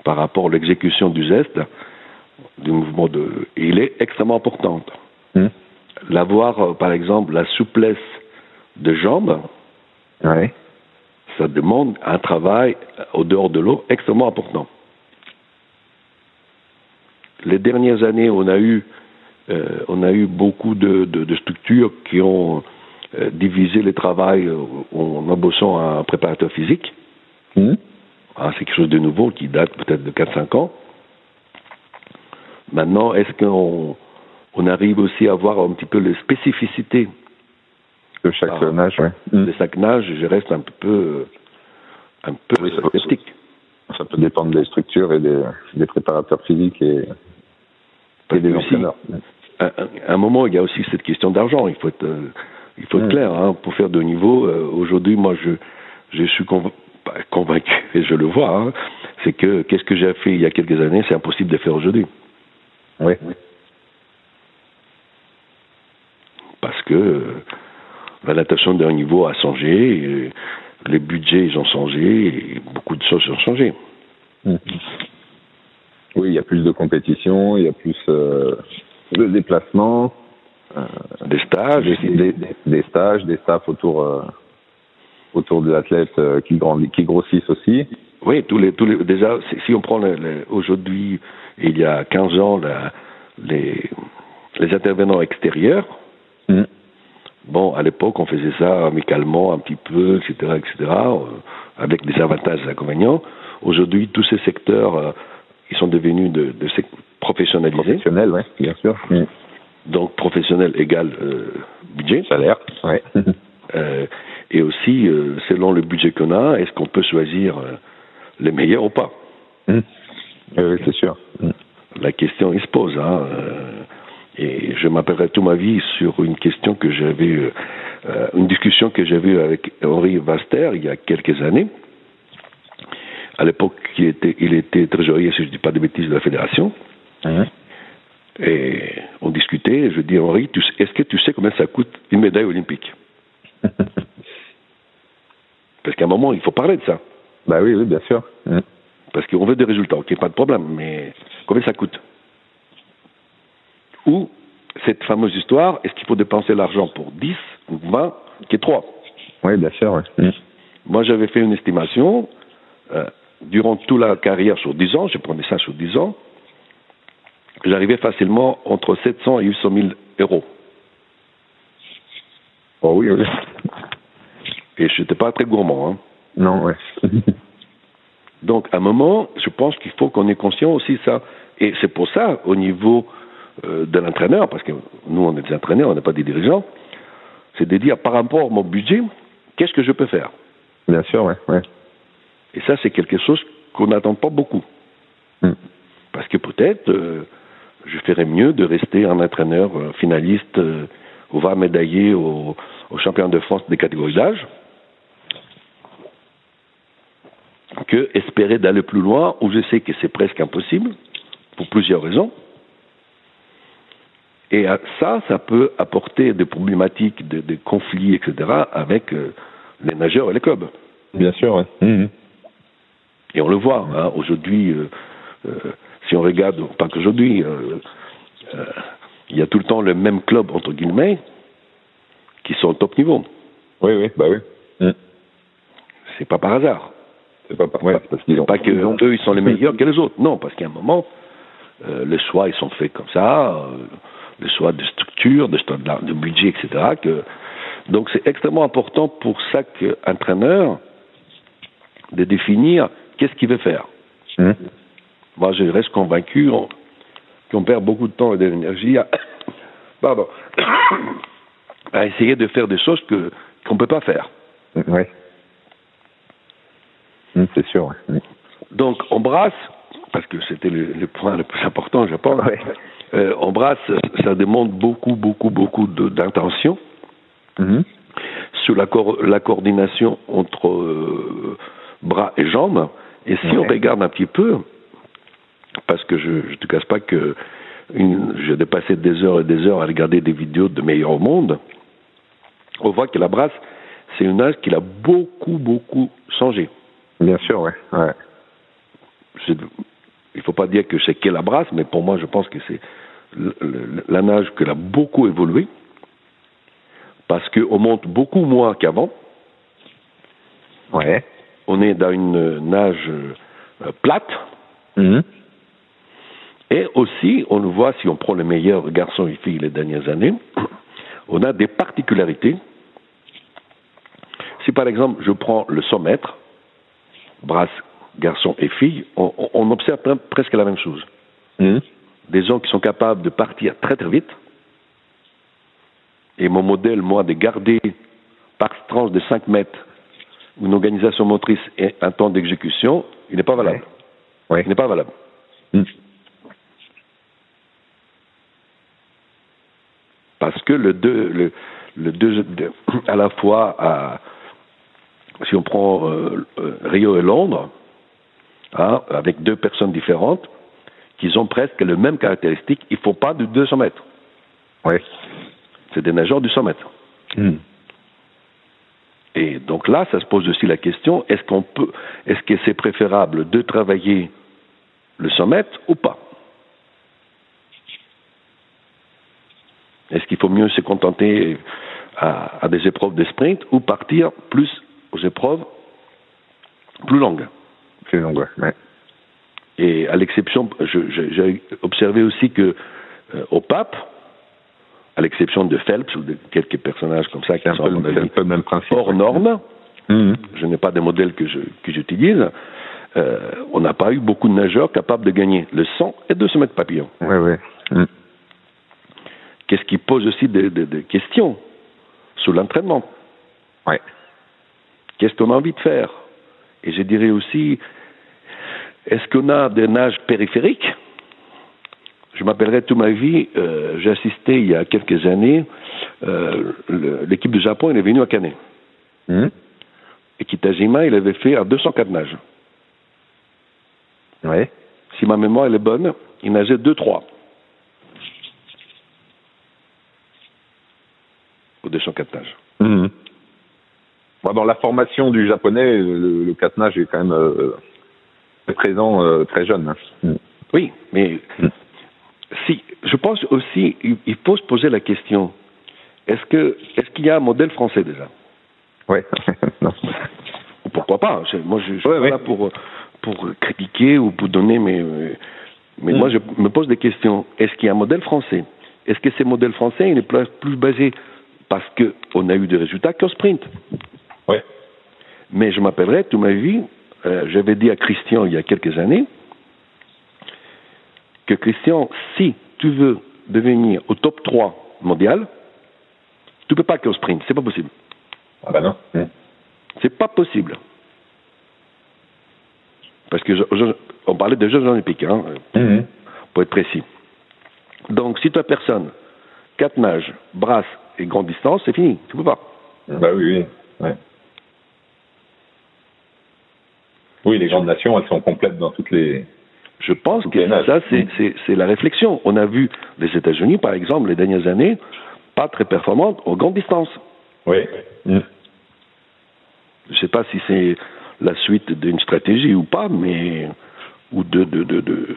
par rapport à l'exécution du geste, du mouvement de. il est extrêmement importante. Mhm. l'avoir, euh, par exemple, la souplesse de jambes, Ouais. ça demande un travail au dehors de l'eau extrêmement important. Les dernières années, on a eu, euh, on a eu beaucoup de, de- de structures qui ont euh, divisé le travail euh, en embauchant un préparateur physique. Mhm. Ah, c'est quelque chose de nouveau qui date peut-être de 4-5 ans. Maintenant, est-ce qu'on on arrive aussi à voir un petit peu les spécificités De chaque Ah. de chaque nage Je reste un peu, un peu Oui, ça peut- sceptique. Ça peut dépendre des structures et des, des préparateurs physiques et, des entraîneurs. à, un moment, il y a aussi cette question d'argent. Il faut être, euh, il faut être Mm. clair. Hein, pour faire de haut niveau, euh, aujourd'hui, moi, je, je suis conv- pas convaincu, (laughs) et je le vois, hein, c'est que qu'est-ce que j'ai fait il y a quelques années, c'est impossible de faire aujourd'hui. Oui. Parce que euh, la natation de niveau a changé, les budgets ils ont changé, et beaucoup de choses ont changé. Mhm. Oui, il y a plus de compétition, il y a plus euh, de déplacements, euh, Des stages, des, des, des- des stages, des staffs autour euh, autour de l'athlète qui, grandit, qui grossissent aussi. Oui, tous les, tous les, déjà, si, on prend aujourd'hui, il y a 15 ans, la- les, les intervenants extérieurs, Mhm. bon, à l'époque, on faisait ça amicalement, un petit peu, etc., etc., euh, avec des avantages et des inconvénients. Aujourd'hui, tous ces secteurs, euh, ils sont devenus de, professionnalisés. Professionnels, oui, bien sûr. Mhm. Donc, professionnel égale euh, budget. Salaire, oui. Euh, et aussi, selon le budget qu'on a, est-ce qu'on peut choisir les meilleurs ou pas Mhm. Oui, c'est sûr. Mhm. la question il se pose. Hein, euh, et je m'appellerai toute ma vie sur une question que j'avais, euh, une discussion que j'avais eue avec Henri Vaster il y a quelques années. À l'époque, il était, il était trésorier, si je ne dis pas de bêtises, de la fédération. Mhm. Et on discutait. Et je dis, Henri, est-ce que tu sais combien ça coûte une médaille olympique? (laughs) Parce qu'à un moment, il faut parler de ça. Bah oui, oui, bien sûr. Mhm. Parce qu'on veut des résultats, ok, pas de problème, mais combien ça coûte? Ou cette fameuse histoire, est-ce qu'il faut dépenser l'argent pour 10 ou 20 qui est 3 Oui, bien sûr. oui. Mhm. Moi, j'avais fait une estimation, euh, durant toute la carrière sur 10 ans, je prenais ça sur 10 ans, j'arrivais facilement entre 700 et 800 000 euros. Oh oui, oui. Et je n'étais pas très gourmand. Hein. Non, ouais. (laughs) Donc, à un moment, je pense qu'il faut qu'on ait conscient aussi de ça. Et c'est pour ça, au niveau euh, de l'entraîneur, parce que nous, on est des entraîneurs, on n'est pas des dirigeants, c'est de dire par rapport à mon budget, qu'est-ce que je peux faire? Bien sûr, ouais, ouais. Et ça, c'est quelque chose qu'on n'attend pas beaucoup. Mm. Parce que peut-être, euh, je ferais mieux de rester un entraîneur euh, finaliste ou va médaillé au, au champion de France des catégories d'âge, que espérer d'aller plus loin, où je sais que c'est presque impossible, pour plusieurs raisons. Et ça, ça peut apporter des problématiques, des, des conflits, etc., avec euh, les nageurs et les clubs. Bien sûr, ouais. Mhm. Et on le voit, hein, aujourd'hui, euh, euh, si on regarde, pas qu'aujourd'hui, il y a tout le temps le même club, entre guillemets, qui sont au top niveau. Oui, oui, bah oui. Mhm. C'est pas par hasard. C'est pas, ouais, parce qu'ils ont Pas que ont- eux, ils sont les meilleurs que les autres. Non, parce qu'à un moment, euh, les choix, ils sont faits comme ça, euh, les choix de structure, de, de budget, etc. Que, donc c'est extrêmement important pour chaque entraîneur de définir qu'est-ce qu'il veut faire. Mhm. Moi, je reste convaincu on- qu'on perd beaucoup de temps et d'énergie à, (coughs) pardon, (coughs) à essayer de faire des choses que qu'on peut pas faire. Ouais. Mhm, c'est sûr, ouais. Mhm. Donc, on brasse, parce que c'était le, le point le plus important, je pense. Ouais. Euh, on brasse, ça demande beaucoup, beaucoup, beaucoup d'intention Mhm. sur la, coordination entre euh, bras et jambes. Et si on regarde un petit peu, parce que je ne te casse pas que j'ai dépassé des heures et des heures à regarder des vidéos de meilleurs au monde, on voit que la brasse, c'est une âge qui a beaucoup, beaucoup changé. Bien sûr, ouais. il faut pas dire que c'est qu'elle brasse, mais pour moi, je pense que c'est la nage qu'elle a beaucoup évolué. parce qu'on monte beaucoup moins qu'avant. Ouais. On est dans une nage euh, plate. Mhm. Et aussi, on le voit si on prend les meilleurs garçons et filles les dernières années, on a des particularités. Si par exemple je prends le 100 mètres, brasse garçons et filles, on, on observe pre- presque la même chose. Mhm. Des gens qui sont capables de partir très très vite. Et mon modèle, moi, de garder par tranche de 5 mètres une organisation motrice et un temps d'exécution, il n'est pas valable. Ouais. Il n'est pas valable. Mhm. Parce que le deux, le, le deux, de- à la fois, à, si on prend euh, euh, Rio et Londres, hein, avec deux personnes différentes, qui ont presque les mêmes caractéristiques, il ne faut pas de 200 mètres. Ouais. C'est des nageurs du 100 mètres. Mhm. Et donc là, ça se pose aussi la question est-ce qu'on peut, est-ce que c'est préférable de travailler le 100 mètres ou pas? Est-ce qu'il faut mieux se contenter à, à des épreuves de sprint ou partir plus aux épreuves plus longues C'est long, ouais. Et à l'exception, j'ai observé aussi que euh, au pape, à l'exception de Phelps ou de quelques personnages comme ça qui sont peu, un peu même principe. hors ouais. normes, Mhm. je n'ai pas de modèle que j'utilise, euh, on n'a pas eu beaucoup de nageurs capables de gagner le 100 et 200 mètres papillon. Ouais, ouais. Mhm. Qu'est-ce qui pose aussi des, des- des questions sur l'entraînement? Ouais. Qu'est-ce qu'on a envie de faire? Et je dirais aussi, est-ce qu'on a des nages périphériques? Je m'appellerai toute ma vie, euh, j'ai assisté il y a quelques années, euh, l'équipe du Japon, elle est venue à Canet. Mhm. Et Kitajima, il avait fait à 204 nages. Ouais. Si ma mémoire elle est bonne, il nageait 2-3 au 204 nages. Mhm. Dans la formation du japonais, le, le catenage est quand même euh, très présent euh, très jeune. hein. Mhm. Oui, mais Mm. si je pense aussi, il, faut se poser la question est-ce que est-ce qu'il y a un modèle français déjà? Ouais. (laughs) non. Ou pourquoi pas Moi, je, je suis Ouais, pas ouais. là pour pour critiquer ou pour donner mes mais Mm. moi je me pose des questions. Est-ce qu'il y a un modèle français? Est-ce que ce modèle français il est plus, basé parce que on a eu des résultats qu'au sprint? Ouais. Mais je m'appellerai toute ma vie. euh, J'avais dit à Christian il y a quelques années que Christian, si tu veux devenir au top 3 mondial, tu peux pas qu'au sprint, c'est pas possible. Ah bah non. Mhm. C'est pas possible. Parce que je- je- on parlait des Jeux Olympiques, hein, Mhm. pour être précis. Donc, si tu as personne, quatre nages, brasse et grande distance, c'est fini. Tu peux pas. Bah oui, oui. Ouais. Oui, les grandes nations, elles sont complètes dans toutes les. Je pense que ça, c'est, Mm. la réflexion. On a vu les États-Unis, par exemple, les dernières années, pas très performantes aux grandes distances. Oui. Mhm. Je ne sais pas si c'est la suite d'une stratégie ou pas, mais ou de, de, de, de-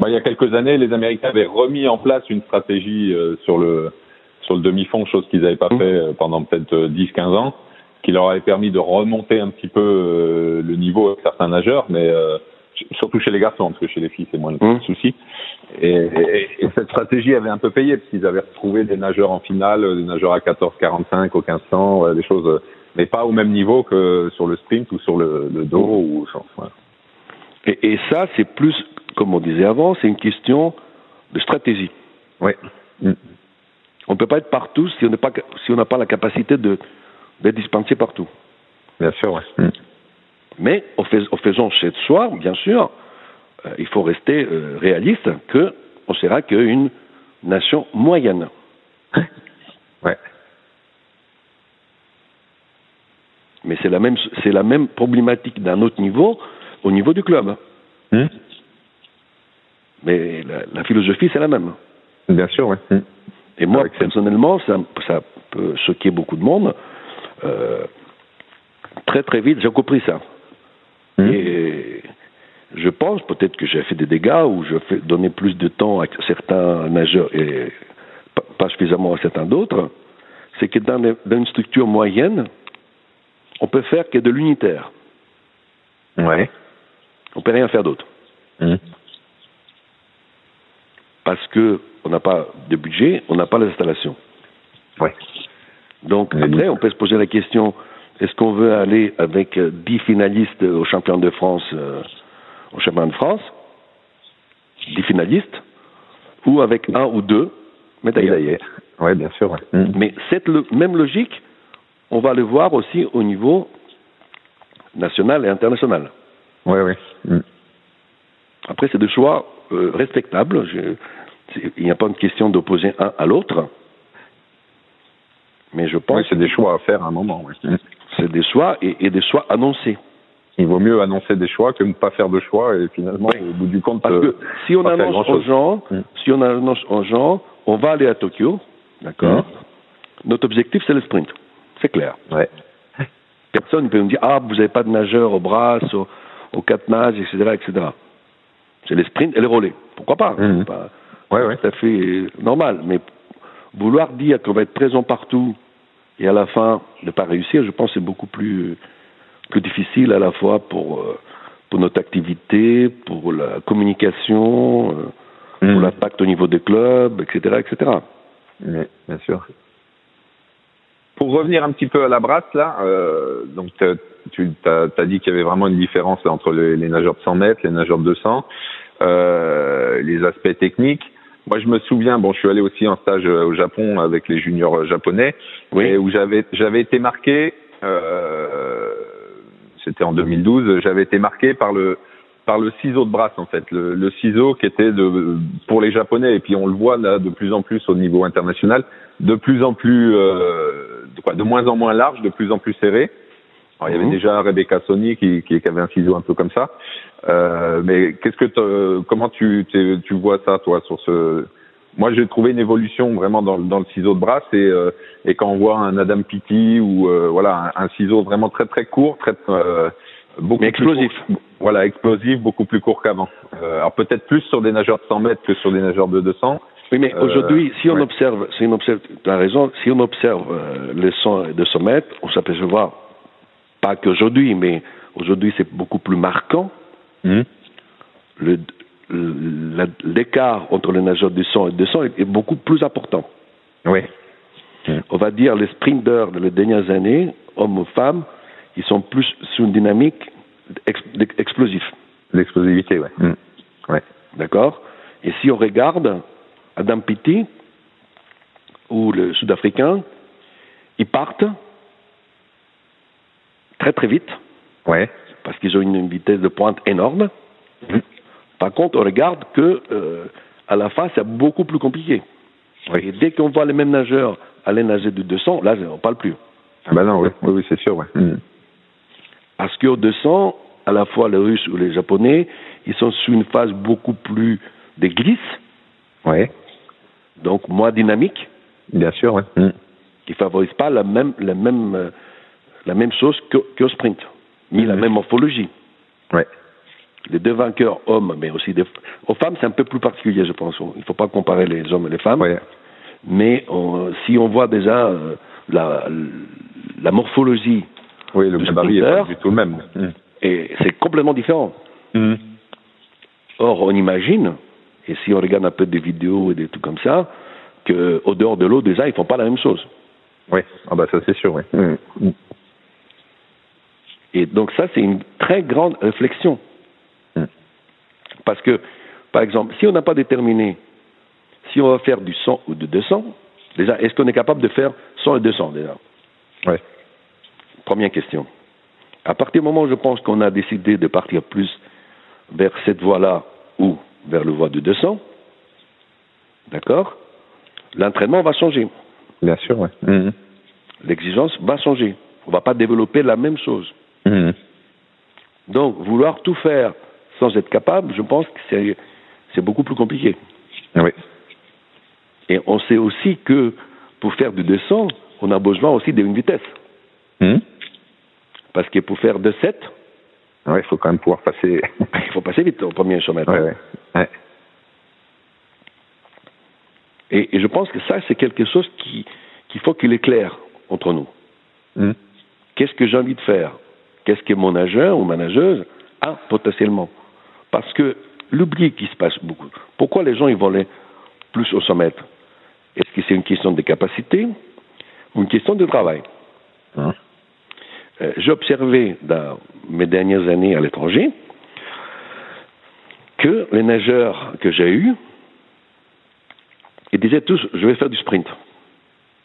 Bah, il y a quelques années, les Américains avaient remis en place une stratégie euh, sur le sur le demi-fond, chose qu'ils n'avaient pas Mhm. fait euh, pendant peut-être euh, 10-15 ans, qui leur avait permis de remonter un petit peu euh, le niveau avec certains nageurs, mais euh, surtout chez les garçons, parce que chez les filles c'est moins le Mhm. souci. Et, et- et cette stratégie avait un peu payé, parce qu'ils avaient retrouvé des nageurs en finale, euh, des nageurs à 14-45, au 1500, ouais, des choses, mais pas au même niveau que sur le sprint ou sur le, le dos ou. Et, et ça, c'est plus, comme on disait avant, c'est une question de stratégie. Ouais. Mhm. On ne peut pas être partout si on n'est pas si on n'a pas la capacité de d'être dispensé partout. Bien sûr, ouais. Mhm. Mais en, fais- en faisant chez soi, bien sûr, euh, il faut rester euh, réaliste que on sera qu'une nation moyenne. (laughs) Ouais. Mais c'est la même c'est la même problématique d'un autre niveau au niveau du club. Mhm. Mais la, la philosophie c'est la même. Bien sûr, ouais. Mhm. Et moi, Avec cette- personnellement, ça, ça peut choquer beaucoup de monde. Euh, très très vite, j'ai compris ça. Mhm. Et je pense peut-être que j'ai fait des dégâts ou je fais donner plus de temps à certains nageurs et pas- suffisamment à certains d'autres. c'est que dans, dans, une structure moyenne, on peut faire que de l'unitaire. Ouais. On peut rien faire d'autre. Mmh. Parce que on n'a pas de budget, on n'a pas les installations. Ouais. Donc après, on peut se poser la question est-ce qu'on veut aller avec 10 finalistes au champion de France, euh, au championnat de France? 10 finalistes Ou avec un ou deux médaillés Oui, bien sûr. Ouais. Mmh. Mais cette même logique, on va le voir aussi au niveau national et international. Oui, oui. Mmh. Après, c'est des choix euh, respectables. Je, il n'y a pas une question d'opposer un à l'autre. Mais je pense. Oui, c'est des choix à faire à un moment. Oui. Mmh. C'est des choix et, et, des choix annoncés. Il vaut mieux annoncer des choix que ne pas faire de choix et finalement, oui. au bout du compte, parce que si on annonce aux gens, mmh. si on annonce aux gens, on va aller à Tokyo, d'accord. Mmh. Notre objectif c'est le sprint, c'est clair. Ouais. Personne ne peut nous dire ah vous n'avez pas de nageur au bras, au, au quatre nages, etc., etc. C'est les sprints et les relais. Pourquoi pas, mmh. pas ouais, ouais. tout à fait normal. Mais vouloir dire qu'on va être présent partout et à la fin ne pas réussir, je pense que c'est beaucoup plus, plus difficile à la fois pour, euh, pour notre activité, pour la communication, euh, mmh. pour l'impact au niveau des clubs, etc. etc. Oui, bien sûr. Pour revenir un petit peu à la brasse, là, euh, donc tu as, as, dit qu'il y avait vraiment une différence là, entre les, les, nageurs de 100 mètres, les nageurs de 200, euh, les aspects techniques. Moi, je me souviens, bon, je suis allé aussi en stage au Japon avec les juniors japonais, oui. et où j'avais j'avais été marqué, euh, c'était en 2012, j'avais été marqué par le par le ciseau de brasse en fait, le, le, ciseau qui était de pour les japonais et puis on le voit là de plus en plus au niveau international, de plus en plus euh, de, quoi, de moins en moins large, de plus en plus serré. Alors, il y avait Mhm. déjà Rebecca Sony qui, qui, qui avait un ciseau un peu comme ça. Euh, mais qu'est-ce que comment tu tu vois ça toi sur ce moi j'ai trouvé une évolution vraiment dans, le- dans le ciseau de brasse et, euh, et quand on voit un Adam Pitti ou euh, voilà un, un ciseau vraiment très très court, très euh, beaucoup Mais plus explosif. court- voilà explosif, beaucoup plus court qu'avant. Euh, alors peut-être plus sur des nageurs de 100 mètres que sur des nageurs de 200. Oui, mais Euh, aujourd'hui, si on ouais. observe, si on observe, tu as raison, si on observe euh, les 100 et 200 mètres, on s'apercevra, pas qu'aujourd'hui, mais aujourd'hui c'est beaucoup plus marquant, la- l'écart entre les nageurs de 100 et 200 est, est beaucoup plus important. Oui. On va dire les sprinters de les dernières années, hommes ou femmes, ils sont plus sur une dynamique ex, explosive. L'explosivité, ouais. Mhm. Ouais. D'accord? Et si on regarde Adam Pitti ou le Sud-Africain, ils partent très très vite Ouais. parce qu'ils ont une vitesse de pointe énorme. Mhm. Par contre, on regarde que euh, à la fin, c'est beaucoup plus compliqué. Et dès qu'on voit les mêmes nageurs aller nager de 200, là, on ne parle plus. Ah bah non, oui, oui, oui c'est sûr, ouais. Mhm. Parce qu'au 200, à la fois les Russes ou les Japonais, ils sont sur une phase beaucoup plus de glisse, Ouais. donc moins dynamique. Bien sûr, ouais. Mhm. qui ne favorise pas la même, la même, euh, la même chose qu'au sprint, ni la Mhm. même morphologie. Ouais. Les deux vainqueurs hommes, mais aussi des, aux femmes, c'est un peu plus particulier, je pense. Il ne faut pas comparer les hommes et les femmes. Ouais. Mais on- si on voit déjà euh, la, la morphologie, Oui, le gabarit est pas du tout le même. Mhm. et c'est complètement différent. Mhm. Or, on imagine, et si on regarde un peu des vidéos et des trucs comme ça, qu'au dehors de l'eau, déjà, ils ne font pas la même chose. Oui, ah bah ça c'est sûr, oui. Et donc ça, c'est une très grande réflexion. Mm. Parce que, par exemple, si on n'a pas déterminé si on va faire du 100 ou du 200, déjà, est-ce qu'on est capable de faire 100 et 200 déjà? Ouais. Première question. À partir du moment où je pense qu'on a décidé de partir plus vers cette voie-là ou vers le voie de 200, d'accord L'entraînement va changer. Bien sûr, ouais. Mhm. L'exigence va changer. On ne va pas développer la même chose. Mhm. Donc, vouloir tout faire sans être capable, je pense que c'est, beaucoup plus compliqué. Oui. Et on sait aussi que pour faire du 200, on a besoin aussi d'une vitesse. Mhm. Parce que pour faire 2-7, Ouais, il faut quand même pouvoir passer. (laughs) il faut passer vite au premier ouais, ouais. ouais. Et, et je pense que ça, c'est quelque chose qui qu'il faut qu'il est clair entre nous. Hmm. Qu'est-ce que j'ai envie de faire? Qu'est-ce que mon nageur ou ma nageuse a potentiellement Parce que l'oubli qui se passe beaucoup. Pourquoi les gens ils vont aller plus au 100 mètres Est-ce que c'est une question de capacité ou une question de travail? Hein? Euh, J'ai observé dans mes dernières années à l'étranger que les nageurs que j'ai eus, ils disaient tous, je vais faire du sprint.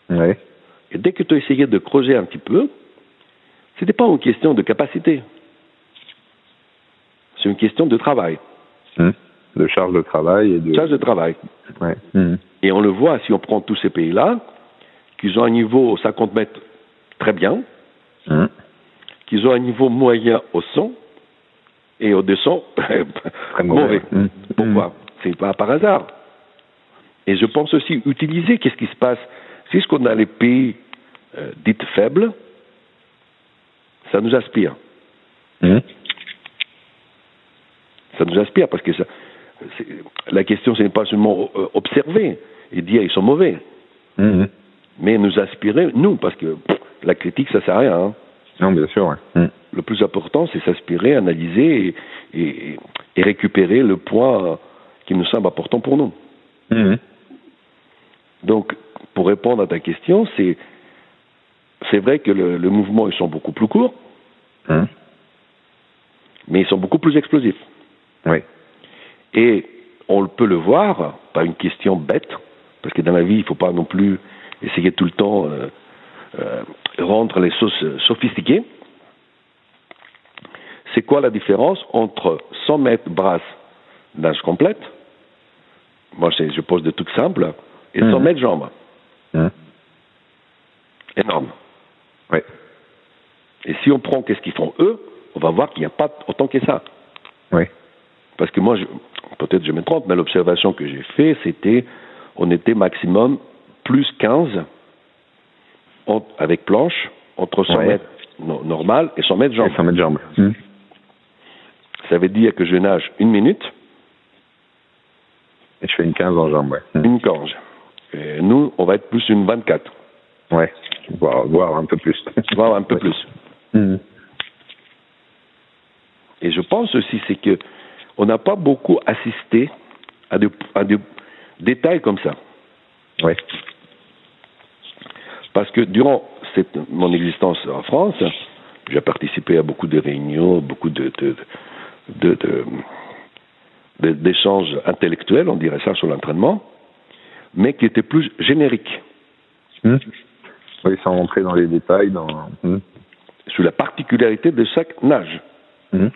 Ouais. Et dès que tu essayais de creuser un petit peu, c'était pas une question de capacité. C'est une question de travail, Hmm. De charge de travail et de. charge de travail. Ouais. Hmm. Et on le voit si on prend tous ces pays-là, qu'ils ont un niveau au 50 mètres très bien, Hmm. qu'ils ont un niveau moyen au 100 et au 200 (laughs) Très mauvais. Hmm. Pourquoi? C'est pas par hasard. Et je pense aussi utiliser qu'est-ce qui se passe? Si ce qu'on a les pays euh, dits faibles, ça nous aspire. Hmm? Ça nous aspire parce que ça, la question, ce n'est pas seulement euh, observer et dire ils sont mauvais, Hmm. mais nous aspirer, nous, parce que pff, la critique, ça sert à rien. hein. Non, bien sûr, ouais. Hmm. Le plus important, c'est s'aspirer, analyser et, et- et récupérer le point euh, qui nous semble important pour nous. Donc, pour répondre à ta question, c'est c'est vrai que le, le mouvement, ils sont beaucoup plus courts, Hmm. mais ils sont beaucoup plus explosifs. Oui. Et on peut le voir, pas une question bête, parce que dans la vie, il ne faut pas non plus essayer tout le temps euh, euh, rendre les choses sophistiquées. C'est quoi la différence entre 100 mètres brasse nage complète, moi je, pose des trucs simples, et 100 Mhm. mètres jambes? Hmm. Énorme. Oui. Et si on prend qu'est-ce qu'ils font eux, on va voir qu'il n'y a pas autant que ça. Oui. Parce que moi, je- peut-être je me trompe, mais l'observation que j'ai faite, c'était, on était maximum plus 15 en- avec planche entre 100 Ouais. mètres no- normal et 100 mètres Et jambes. 100 mètres jambes. Hmm. Ça veut dire que je nage une minute, Et je fais une 15 en jambes, ouais. Hmm. une cange. Et nous, on va être plus une 24, Ouais. Voire, voire un peu plus. (laughs) voire un peu Ouais. plus. Hmm. Et je pense aussi, c'est que on n'a pas beaucoup assisté à des à des détails comme ça. Ouais. Parce que durant cette, mon existence en France, j'ai participé à beaucoup de réunions, beaucoup de- d'échanges intellectuels, on dirait ça, sur l'entraînement, mais qui étaient plus génériques, Hmm. Oui, sans rentrer dans les détails, dans. Hmm. sur la particularité de chaque nage. Hmm.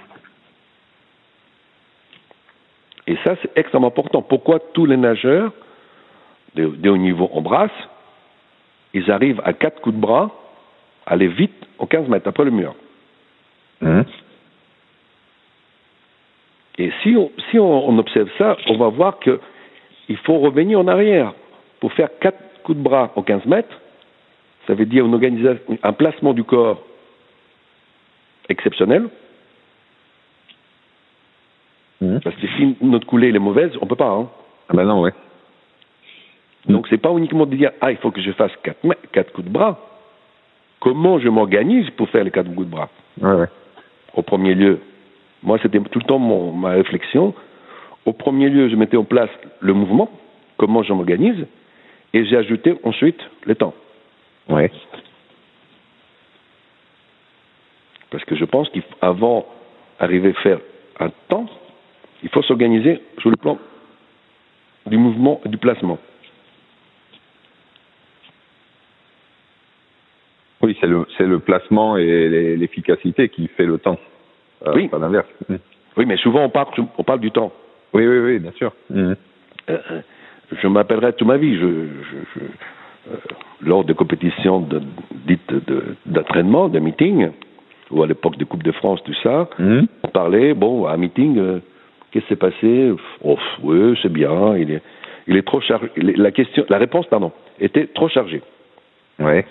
Et ça, c'est extrêmement important. Pourquoi tous les nageurs de, de haut niveau en brasse, ils arrivent à quatre coups de bras, à aller vite aux 15 mètres après le mur Hmm. Et si on, si on, on observe ça, on va voir que il faut revenir en arrière. Pour faire quatre coups de bras aux 15 mètres, ça veut dire une organisation, un placement du corps exceptionnel. Hmm. Parce que si notre coulée elle est mauvaise, on peut pas. Hein. Ah bah non, ouais. Donc c'est pas uniquement de dire ah il faut que je fasse quatre, coups de bras. Comment je m'organise pour faire les quatre coups de bras? Ouais, ouais. Au premier lieu, moi c'était tout le temps mon, ma réflexion. Au premier lieu, je mettais en place le mouvement, comment je m'organise, et j'ai ajouté ensuite le temps. Ouais. Parce que je pense qu'avant d'arriver à faire un temps, il faut s'organiser sur le plan du mouvement et du placement. Oui, c'est le, c'est le placement et l'e- l'efficacité qui fait le temps. Euh, Oui. Pas l'inverse. Oui, mais souvent on parle, on parle du temps. Oui, oui, oui, bien sûr. Euh, euh, je m'appellerai toute ma vie. Je, je- je- lors de compétitions de- dites de- d'entraînement, de, meetings, ou à l'époque de Coupe de France, tout ça, Hmm. on parlait, bon, à un meeting, euh, qu'est-ce qui s'est passé? Oh, Oui, c'est bien, il est, il est trop chargé. La, question, la réponse, pardon, était trop chargée. Ouais.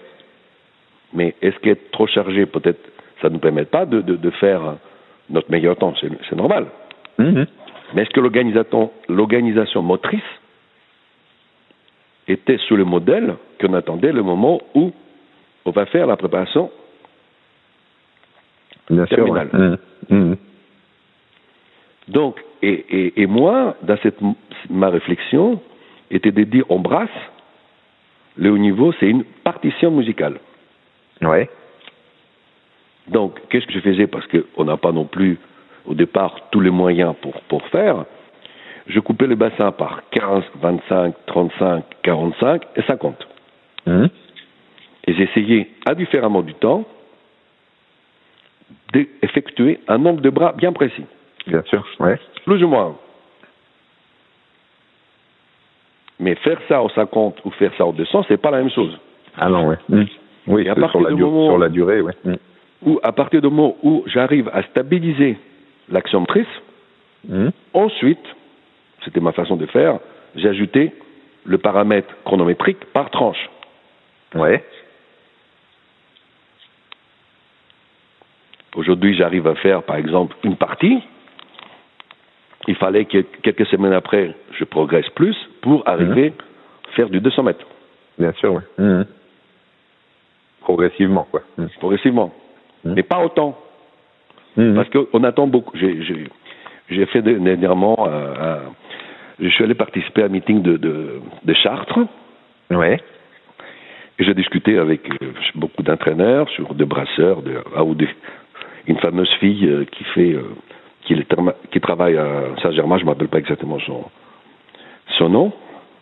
Mais est-ce qu'être trop chargé, peut-être, ça ne nous permet pas de, de- de faire notre meilleur temps? C'est normal. Mhm. Mais est-ce que l'organisation motrice était sous le modèle qu'on attendait le moment où on va faire la préparation Bien terminale. sûr. ouais. Mmh. Mmh. Donc, et, et, et moi, dans cette, ma réflexion, était de dire on brasse, le haut niveau, c'est une partition musicale. Ouais. Donc, qu'est-ce que je faisais? Parce qu'on n'a pas non plus, au départ, tous les moyens pour, pour faire. Je coupais le bassin par 15, 25, 35, 45 et 50. Mmh. Et j'essayais, indifféremment du temps, d'effectuer un nombre de bras bien précis. Bien sûr. Ouais. Plus ou moins. Mais faire ça au 50 ou faire ça au 200, c'est pas la même chose. Ah non, ouais. Mmh. Oui, à sur la, du moment- sur la durée, ouais. Mmh. À partir du moment où j'arrive à stabiliser l'action motrice, Mmh. ensuite, c'était ma façon de faire, j'ai ajouté le paramètre chronométrique par tranche. Ouais. Aujourd'hui, j'arrive à faire, par exemple, une partie. Il fallait que quelques semaines après, je progresse plus pour arriver à faire du 200 mètres, Bien sûr, ouais. Mmh. Progressivement, quoi. Mmh. progressivement. Mhm. Mais pas autant. Parce qu'on attend beaucoup. J'ai- fait de- dernièrement, euh, un- je suis allé participer à un meeting de, de, de Chartres Ouais. et j'ai discuté avec euh, beaucoup d'entraîneurs sur des brasseurs, de, ah, ou des, une fameuse fille euh, qui fait, euh, qui, est qui travaille à Saint-Germain, je ne me rappelle pas exactement son, son nom.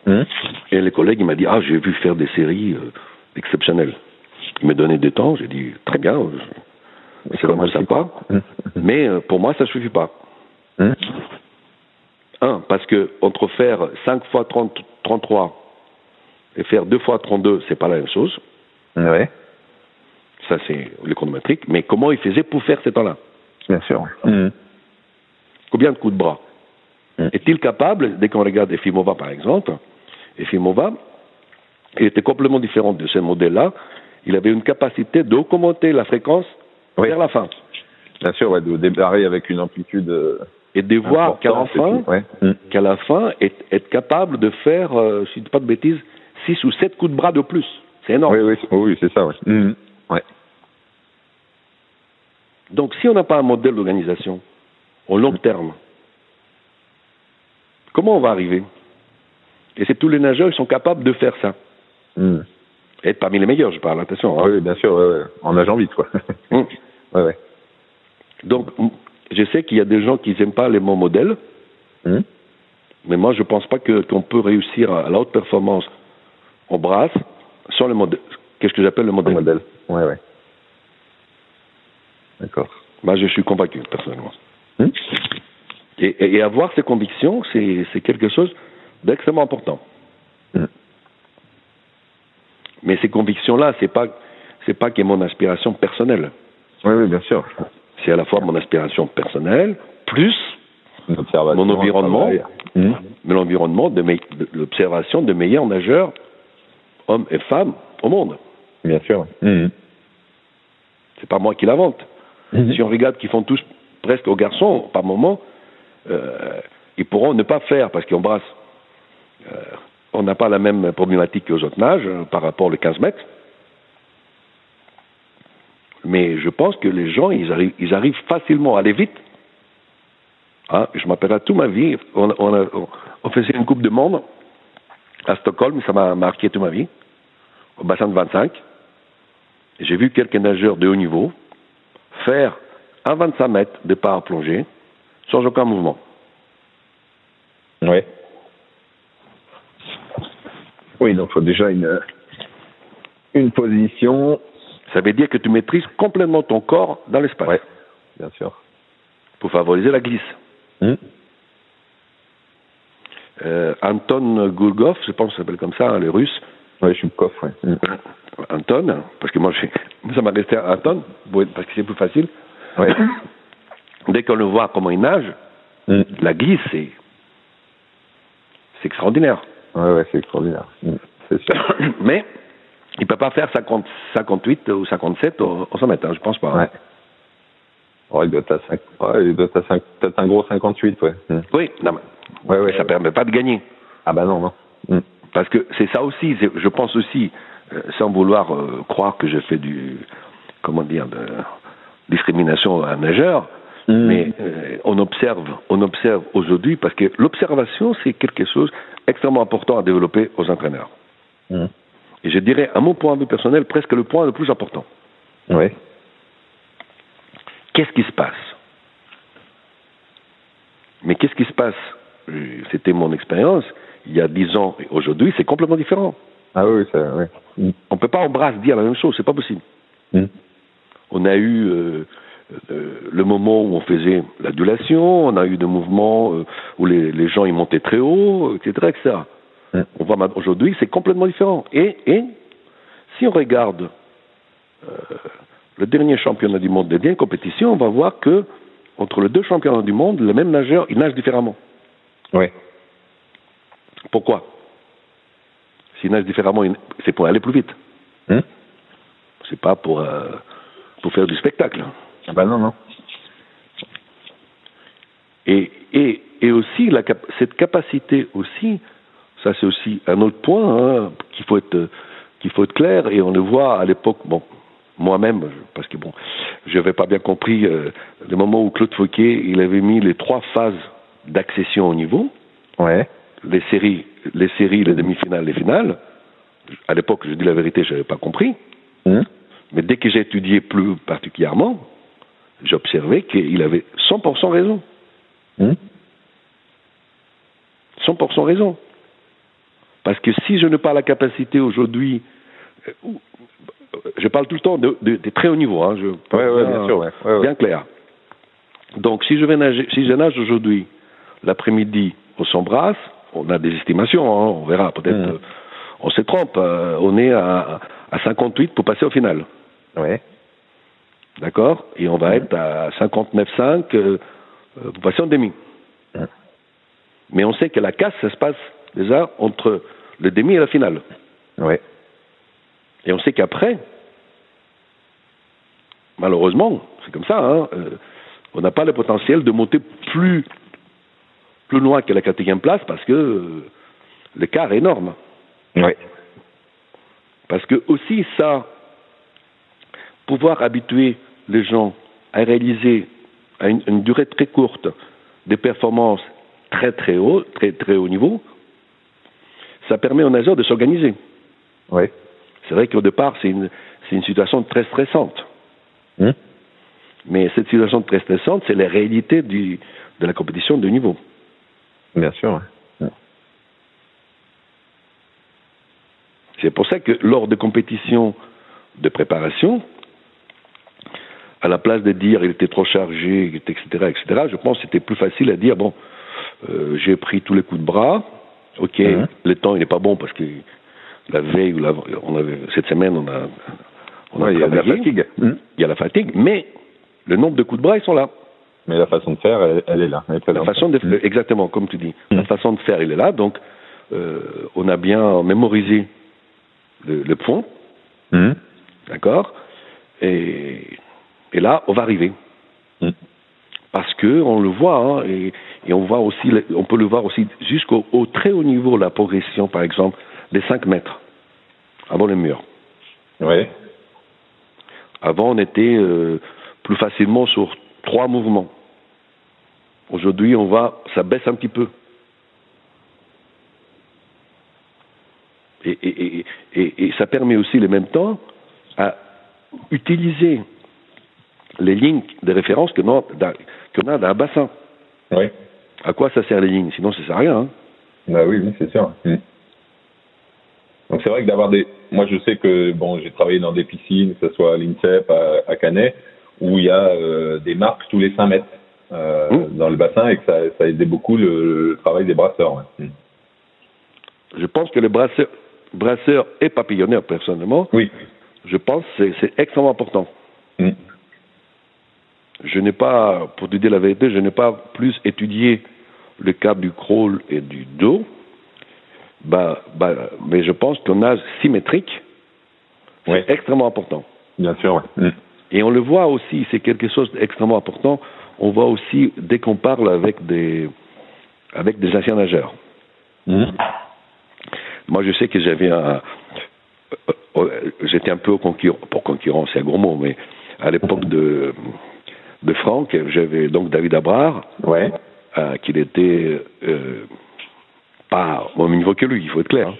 Mmh. Et les collègues, il m'a dit, ah, j'ai vu faire des séries euh, exceptionnelles. Il m'a donné du temps, j'ai dit, très bien, c'est vraiment sympa. Mmh. Mais pour moi, ça ne suffit pas. Mmh. Un, parce que entre faire 5 fois 30, 33 et faire 2 fois 32, c'est pas la même chose. Ouais. Ça, c'est le chronométrique. Mais comment il faisait pour faire ces temps-là? Bien sûr. Mmh. Combien de coups de bras? Mm. Est-il capable, dès qu'on regarde Efimova par exemple, Efimova, il était complètement différent de ce modèle-là. Il avait une capacité d'augmenter la fréquence Oui. vers la fin. Bien sûr, ouais, de démarrer avec une amplitude. Et de voir qu'à la fin. Ouais. Mmh. qu'à la fin, être, être capable de faire, euh, si je ne dis pas de bêtises, 6 ou 7 coups de bras de plus. C'est énorme. Oui, oui, c'est- oui, c'est ça, ouais. Mmh. Ouais. Donc, si on n'a pas un modèle d'organisation au long terme, comment on va arriver? Et c'est tous les nageurs qui sont capables de faire ça. Mmh. Être parmi les meilleurs, je parle, attention. Ah hein. oui, bien sûr, ouais, en nageant vite, quoi. (laughs) Donc, je sais qu'il y a des gens qui n'aiment pas les bons modèles, Mmh. mais moi, je ne pense pas qu'on peut réussir à, à la haute performance en brasse sans le modèle. Qu'est-ce que j'appelle le modèle? Modèle. Ouais, ouais. D'accord. Moi, je suis convaincu, personnellement. Mmh. Et, et- et avoir ces convictions, c'est quelque chose d'extrêmement important. Mmh. Mais ces convictions-là, c'est pas c'est pas que mon aspiration personnelle. Oui, oui, bien sûr. C'est à la fois mon aspiration personnelle, plus Mon environnement. Mmh. de l'environnement, de, l'observation de meilleurs nageurs, hommes et femmes, au monde. Bien sûr. Mmh. C'est pas moi qui l'invente. Mhm. Si on regarde qu'ils font tous presque aux garçons, par moment, euh, ils pourront ne pas faire parce qu'on brasse. Euh, on n'a pas la même problématique qu'aux autres nages euh, par rapport aux 15 mètres. Mais je pense que les gens, ils arrivent, facilement à aller vite. Ah, je m'appellerai toute ma vie. On, a- on- faisait une Coupe de Monde à Stockholm, ça m'a marqué toute ma vie, au bassin de 25. Et J'ai vu quelques nageurs de haut niveau faire un 25 mètres de pas à plonger sans aucun mouvement. Ouais. Oui, donc il faut déjà une, une position. Ça veut dire que tu maîtrises complètement ton corps dans l'espace Ouais, bien sûr. pour favoriser la glisse. Mmh. Euh, Anton Gourgov, je pense ça s'appelle comme ça, hein, les Russes. Ouais, je suis coffre. Ouais. Mmh. Anton, parce que moi, (laughs) ça m'a resté Anton, parce que c'est plus facile. Ouais. (coughs) Dès qu'on le voit comment il nage, Mmh. la glisse, c'est c'est extraordinaire. Ouais, ouais, c'est extraordinaire. Mmh. C'est sûr. (coughs) Mais il ne peut pas faire 50, 58 ou 57 au, au 100 mètres, hein, je pense pas. hein. Ouais. Il doit être à 5. Ouais, il doit être à 5. Peut-être un gros 58, ouais. Mmh. Oui, non, mais Ouais, ouais. ça ne permet pas de gagner. Ah bah non, non. Mmh. Parce que c'est ça aussi, je pense aussi, sans vouloir croire que je fais du, comment dire, de discrimination à un nageur, mmh. mais on observe, on observe aujourd'hui parce que l'observation c'est quelque chose extrêmement important à développer aux entraîneurs. Et je dirais, à mon point de vue personnel, presque le point le plus important. Oui. Qu'est-ce qui se passe? Mais qu'est-ce qui se passe? C'était mon expérience. Il y a dix ans et aujourd'hui, c'est complètement différent. Ah oui, ça, oui. Mm. On ne peut pas en brasse dire la même chose, c'est pas possible. Mm. On a eu euh, euh, le moment où on faisait l'adulation, on a eu des mouvements euh, où les, les, gens ils montaient très haut, etc., etc. On voit aujourd'hui, c'est complètement différent. Et, et si on regarde le dernier championnat du monde des dernières compétitions, on va voir que entre les deux championnats du monde, le même nageur, il nage différemment. Oui. Pourquoi? S'il nage différemment, c'est pour aller plus vite. Hmm? C'est pas pour, euh, pour faire du spectacle. Ah ben non, non. Et, et, et aussi, la, cette capacité aussi, ça c'est aussi un autre point hein, qu'il faut être qu'il faut être clair, et on le voit à l'époque, bon, moi-même, parce que bon, je n'avais pas bien compris euh, le moment où Claude Fauquier, il avait mis les trois phases d'accession au niveau. Ouais. Les séries, les séries, les demi-finales, les finales. À l'époque, je dis la vérité, je n'avais pas compris. Hum. Mais dès que j'ai étudié plus particulièrement, j'observais qu'il avait 100% raison. 100% hum. raison. Parce que si je n'ai pas la capacité aujourd'hui, euh, je parle tout le temps de, des très hauts niveaux, hein, je, ouais, bien, sûr, bien clair. Donc, si je vais nager, si je nage aujourd'hui, l'après-midi au Sombrasse, on a des estimations, hein, on verra, peut-être, euh, on se trompe, euh, on est à, à 58 pour passer au final. Oui. D'accord? Et on va être à 59,5 euh, pour passer en demi. Mais on sait que la casse, ça se passe déjà entre le demi et la finale. Oui. Et on sait qu'après, malheureusement, c'est comme ça, hein, euh, on n'a pas le potentiel de monter plus, plus loin que la quatrième place parce que euh, l'écart est énorme. Oui. Parce que aussi ça, pouvoir habituer les gens à réaliser à une, durée très courte des performances très très haut, très très haut niveau, ça permet aux nageurs de s'organiser. Oui. C'est vrai qu'au départ, c'est une, une, situation très stressante. Hmm. Mais cette situation très stressante, c'est la réalité du, de la compétition de niveau. Bien sûr. Hmm. C'est pour ça que lors de compétitions de préparation, à la place de dire il était trop chargé, etc., etc., je pense que c'était plus facile à dire bon, euh, j'ai pris tous les coups de bras, ok, hmm. le temps il n'est pas bon parce que la veille ou la, on avait, cette semaine, on a, on a il y a la fatigue. Il y a la fatigue, mais le nombre de coups de bras, ils sont là. Mais la façon de faire, elle, est là. la façon de faire, exactement, comme tu dis. La façon de faire, elle est là. Donc, euh, on a bien mémorisé le, le point. D'accord? Et, et là, on va arriver. Parce que on le voit, hein, et, et, on voit aussi, on peut le voir aussi jusqu'au très haut niveau, la progression, par exemple, des 5 mètres avant le mur. Oui. Avant, on était euh, plus facilement sur trois mouvements. Aujourd'hui, on va, ça baisse un petit peu. Et, et, et, et, ça permet aussi, le même temps, à utiliser les lignes de référence que l'on a dans un bassin. Oui. À quoi ça sert les lignes? Sinon, ça sert à rien. Hein. Bah oui, oui c'est sûr. Mm. Donc c'est vrai que d'avoir des. Moi je sais que bon, j'ai travaillé dans des piscines, que ce soit à l'INSEP, à, Canet, où il y a euh, des marques tous les 5 mètres euh, mmh. dans le bassin et que ça, ça aidait beaucoup le, travail des brasseurs. Mmh. Je pense que les brasseurs, brasseurs et papillonneurs, personnellement, oui. je pense que c'est extrêmement important. Je n'ai pas, pour te dire la vérité, je n'ai pas plus étudié le cas du crawl et du dos bah, bah, mais je pense qu'un âge symétrique, c'est extrêmement important. Bien sûr, oui. Mm. Et on le voit aussi, c'est quelque chose d'extrêmement important. On voit aussi, dès qu'on parle avec des, avec des anciens nageurs. Mm. Moi, je sais que j'avais un, oh, j'étais un peu au concurrent, pour concurrent, c'est un gros mot, mais à l'époque de, de Franck, j'avais donc David Abrard, Ouais. euh, qu'il était euh, pas au même niveau que lui, il faut être clair. hein.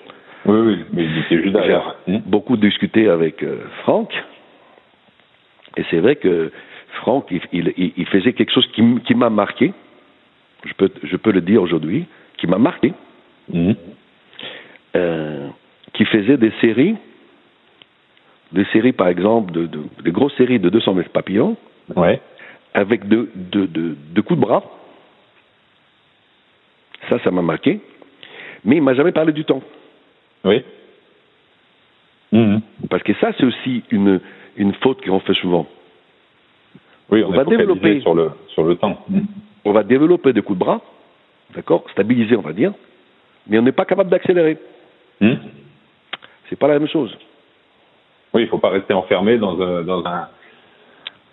Oui, oui, mais il était juste derrière. Beaucoup discuté avec euh, Franck, et c'est vrai que Franck, il, il, il faisait quelque chose qui, m'a marqué, je peux, je peux le dire aujourd'hui, qui m'a marqué, Mhm. euh, qui faisait des séries, des séries par exemple, de, de, des grosses séries de 200 mètres papillons, Ouais. Avec de, de, de, de coups de bras. Ça, ça m'a marqué. Mais il m'a jamais parlé du temps. Oui. Mhm. Parce que ça, c'est aussi une, une faute qu'on fait souvent. Oui, on, va développer. sur le sur le temps. Mhm. On va développer des coups de bras, d'accord, stabiliser, on va dire, mais on n'est pas capable d'accélérer. Mhm. C'est pas la même chose. Oui, il faut pas rester enfermé dans un dans un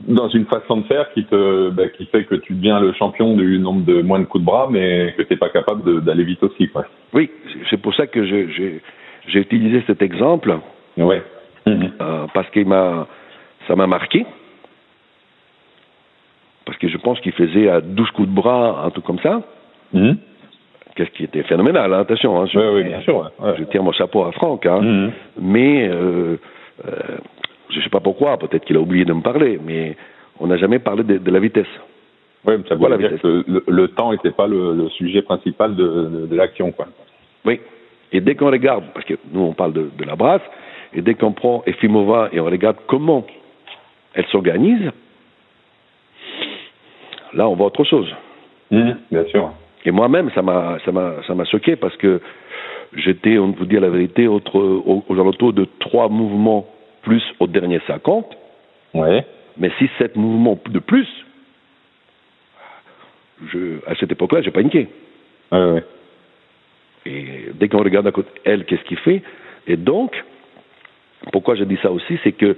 dans une façon de faire qui te bah, qui fait que tu deviens le champion du nombre de moins de coups de bras, mais que tu n'es pas capable d'aller vite aussi, quoi. Oui, c'est- pour ça que j'ai utilisé cet exemple, Ouais. Mhm. euh, parce qu'il m'a, ça m'a marqué. Parce que je pense qu'il faisait à 12 coups de bras, un truc comme ça, Mhm. qu'est-ce qui était phénoménal, hein, attention. Hein, je, Oui, oui, bien sûr. ouais. Je tire mon chapeau à Franck, hein, Mhm. mais euh, euh, je ne sais pas pourquoi, peut-être qu'il a oublié de me parler, mais on n'a jamais parlé de, de la vitesse. Ouais, mais ça veut dire vitesse. que le, le temps n'était pas le, le sujet principal de, de, de l'action, quoi. Oui. Et dès qu'on regarde, parce que nous on parle de, la brasse, et dès qu'on prend Efimova et on regarde comment elle s'organise, là on voit autre chose. Mhm. Bien sûr. Et moi-même, ça m'a, ça m'a, ça m'a choqué parce que j'étais, on vous dire la vérité, autre, aux, aux alentours de trois mouvements plus au dernier 50, Ouais. mais si sept mouvements de plus, je, à cette époque-là, j'ai paniqué. Ouais, ouais. Et dès qu'on regarde à côté elle, qu'est-ce qu'il fait? Et donc, pourquoi je dis ça aussi, c'est que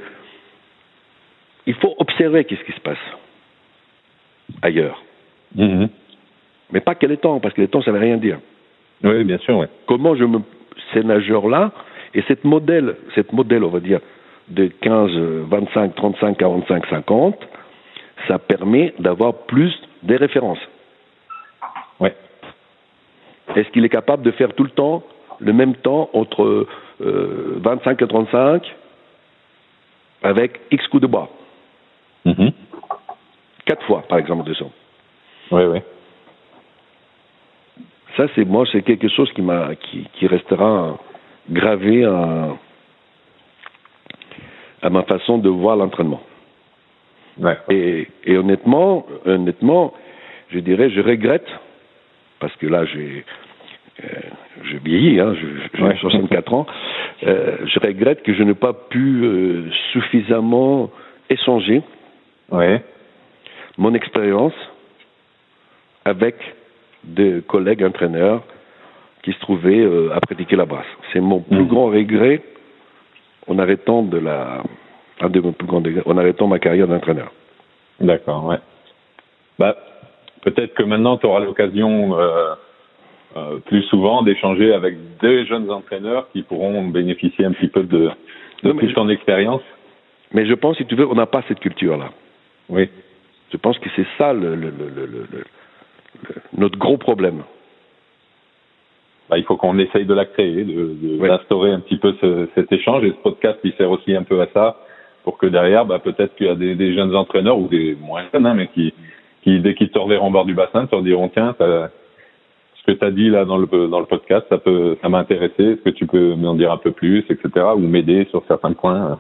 il faut observer qu'est-ce qui se passe ailleurs. Mhm. Mais pas que les temps, parce que les temps, ça ne veut rien dire. Oui, bien sûr, ouais. Comment je me, ces nageurs-là, et cette modèle, cette modèle, on va dire, de 15, euh, 25, 35, 45, 50, ça permet d'avoir plus des références. Ouais. Est-ce qu'il est capable de faire tout le temps le même temps entre euh, 25 et 35 avec X coups de bras? Mhm. Quatre fois, par exemple, 200. Ouais, ouais. Ça, c'est moi, c'est quelque chose qui m'a, qui, qui restera gravé à, à ma façon de voir l'entraînement. Ouais. Et, et honnêtement, honnêtement, je dirais, je regrette parce que là, j'ai, euh, je vieillis, hein, j'ai Ouais. 64 ans. euh, je regrette que je n'ai pas pu euh, suffisamment échanger Ouais. mon expérience avec des collègues entraîneurs qui se trouvaient euh, à pratiquer la brasse. C'est mon plus Mhm. grand regret en arrêtant de la un de mes plus grands regrets, en arrêtant ma carrière d'entraîneur. D'accord, ouais. Bah, peut-être que maintenant, tu auras l'occasion euh, euh, plus souvent d'échanger avec des jeunes entraîneurs qui pourront bénéficier un petit peu de, de toute ton expérience. Mais je pense, si tu veux, on n'a pas cette culture-là. Oui. Je pense que c'est ça le- le- notre gros problème. Bah, il faut qu'on essaye de la créer, de, de- Ouais. d'instaurer un petit peu ce- cet échange. Et ce podcast, il sert aussi un peu à ça, pour que derrière, bah, peut-être qu'il y a des, des jeunes entraîneurs ou des moins jeunes, hein, mais qui, qui dès qu'ils te reverront au bord du bassin, te diront tiens, t'as- ce que tu as dit là dans le dans le podcast, ça peut, ça m'a intéressé. Est-ce que tu peux m'en dire un peu plus, etc. Ou m'aider sur certains points.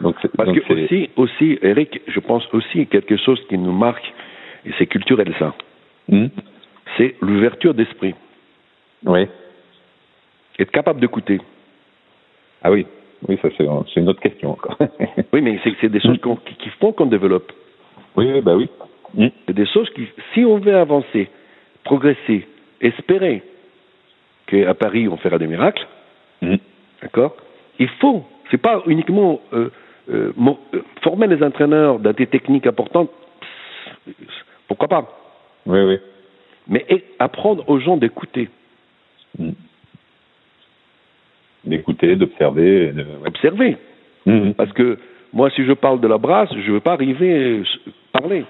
Donc, c'est, Parce donc que aussi, aussi, Eric, je pense aussi quelque chose qui nous marque, et c'est culturel ça, Hmm. c'est l'ouverture d'esprit. Oui. Être capable d'écouter. Ah oui. Oui, ça c'est, une autre question encore. (laughs) Oui, mais c'est des choses qui, qui font qu'on développe. oui, oui, bah oui. Hmm. C'est des choses qui, si on veut avancer, progresser, espérer qu'à Paris on fera des miracles, Hmm. d'accord Il faut, c'est pas uniquement euh, euh, euh, former les entraîneurs dans des techniques importantes, pourquoi pas Oui, oui. Mais apprendre aux gens d'écouter. D'écouter, d'observer. De... Observer. Mmh. Parce que moi, si je parle de la brasse, je ne veux pas arriver à parler.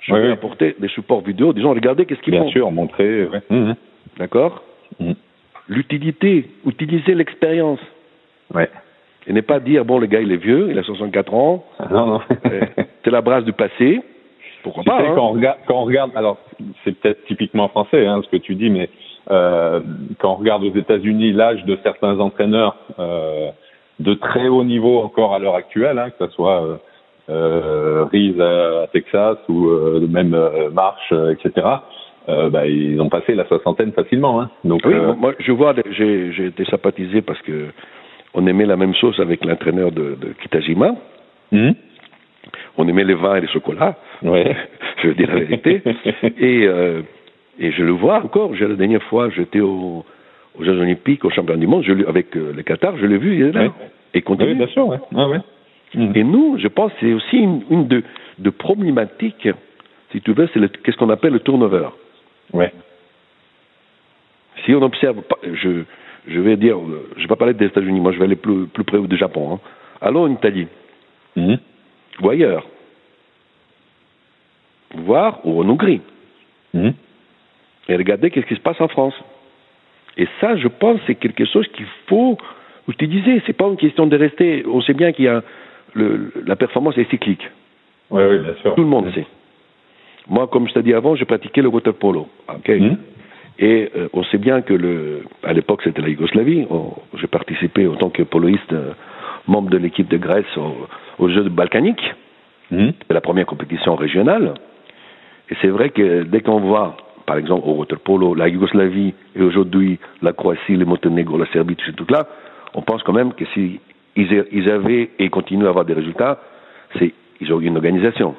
Je vais apporter des supports vidéo, disons, regardez qu'est-ce qu'ils font. Bien sûr, montrer. Ouais. Mmh. D'accord mmh. L'utilité, utiliser l'expérience. Ouais. Et ne pas dire, bon, le gars, il est vieux, il a 64 ans. Non, non. c'est la brasse du passé. Pourquoi pas sais, hein? quand, on regarde, quand on regarde, alors c'est peut-être typiquement français hein, ce que tu dis, mais euh, quand on regarde aux États-Unis l'âge de certains entraîneurs euh, de très haut niveau encore à l'heure actuelle, hein, que ce soit euh, euh Reese à, Texas ou euh, même euh, Marsh, etc. Bah, ils ont passé la soixantaine facilement. Hein. Donc, oui, moi je vois, j'ai été sympathisé parce que on aimait la même chose avec l'entraîneur de, de Kitajima. Mmh. On aimait les vins et les chocolats. Ouais. (laughs) je veux dire la vérité. (laughs) et, euh, et je le vois encore. La dernière fois, j'étais au, aux Jeux Olympiques, au Championnat du Monde, je, avec euh, le Qatar, je l'ai vu, il est là. Ouais. Et continue. Oui, bien sûr, ouais. Ah, ouais. Mmh. Et nous, je pense, c'est aussi une, une de, de problématiques, si tu veux, c'est qu'est-ce qu'on appelle le turnover. Ouais. Si on observe, je, je vais dire, je ne vais pas parler des États-Unis, moi je vais aller plus, plus près du Japon. Hein. Allons en Italie, mmh. ou ailleurs, voire ou en Hongrie. Mmh. Et regardez qu'est-ce qui se passe en France. Et ça, je pense, c'est quelque chose qu'il faut utiliser. C'est pas une question de rester. On sait bien qu'il y a le, la performance est cyclique. Oui, oui, bien sûr. Tout le monde sait. Moi, comme je t'ai dit avant, j'ai pratiqué le water polo. Okay. Mmh. Et euh, on sait bien que le, à l'époque c'était la Yougoslavie. J'ai participé en tant que poloïste, euh, membre de l'équipe de Grèce aux, Jeux balkaniques. Mmh. C'est la première compétition régionale. Et c'est vrai que dès qu'on voit, par exemple, au water polo, la Yougoslavie et aujourd'hui la Croatie, le Monténégro, la Serbie, tout, tout là, on pense quand même que si ils, ils avaient et continuent à avoir des résultats, c'est ils ont une organisation.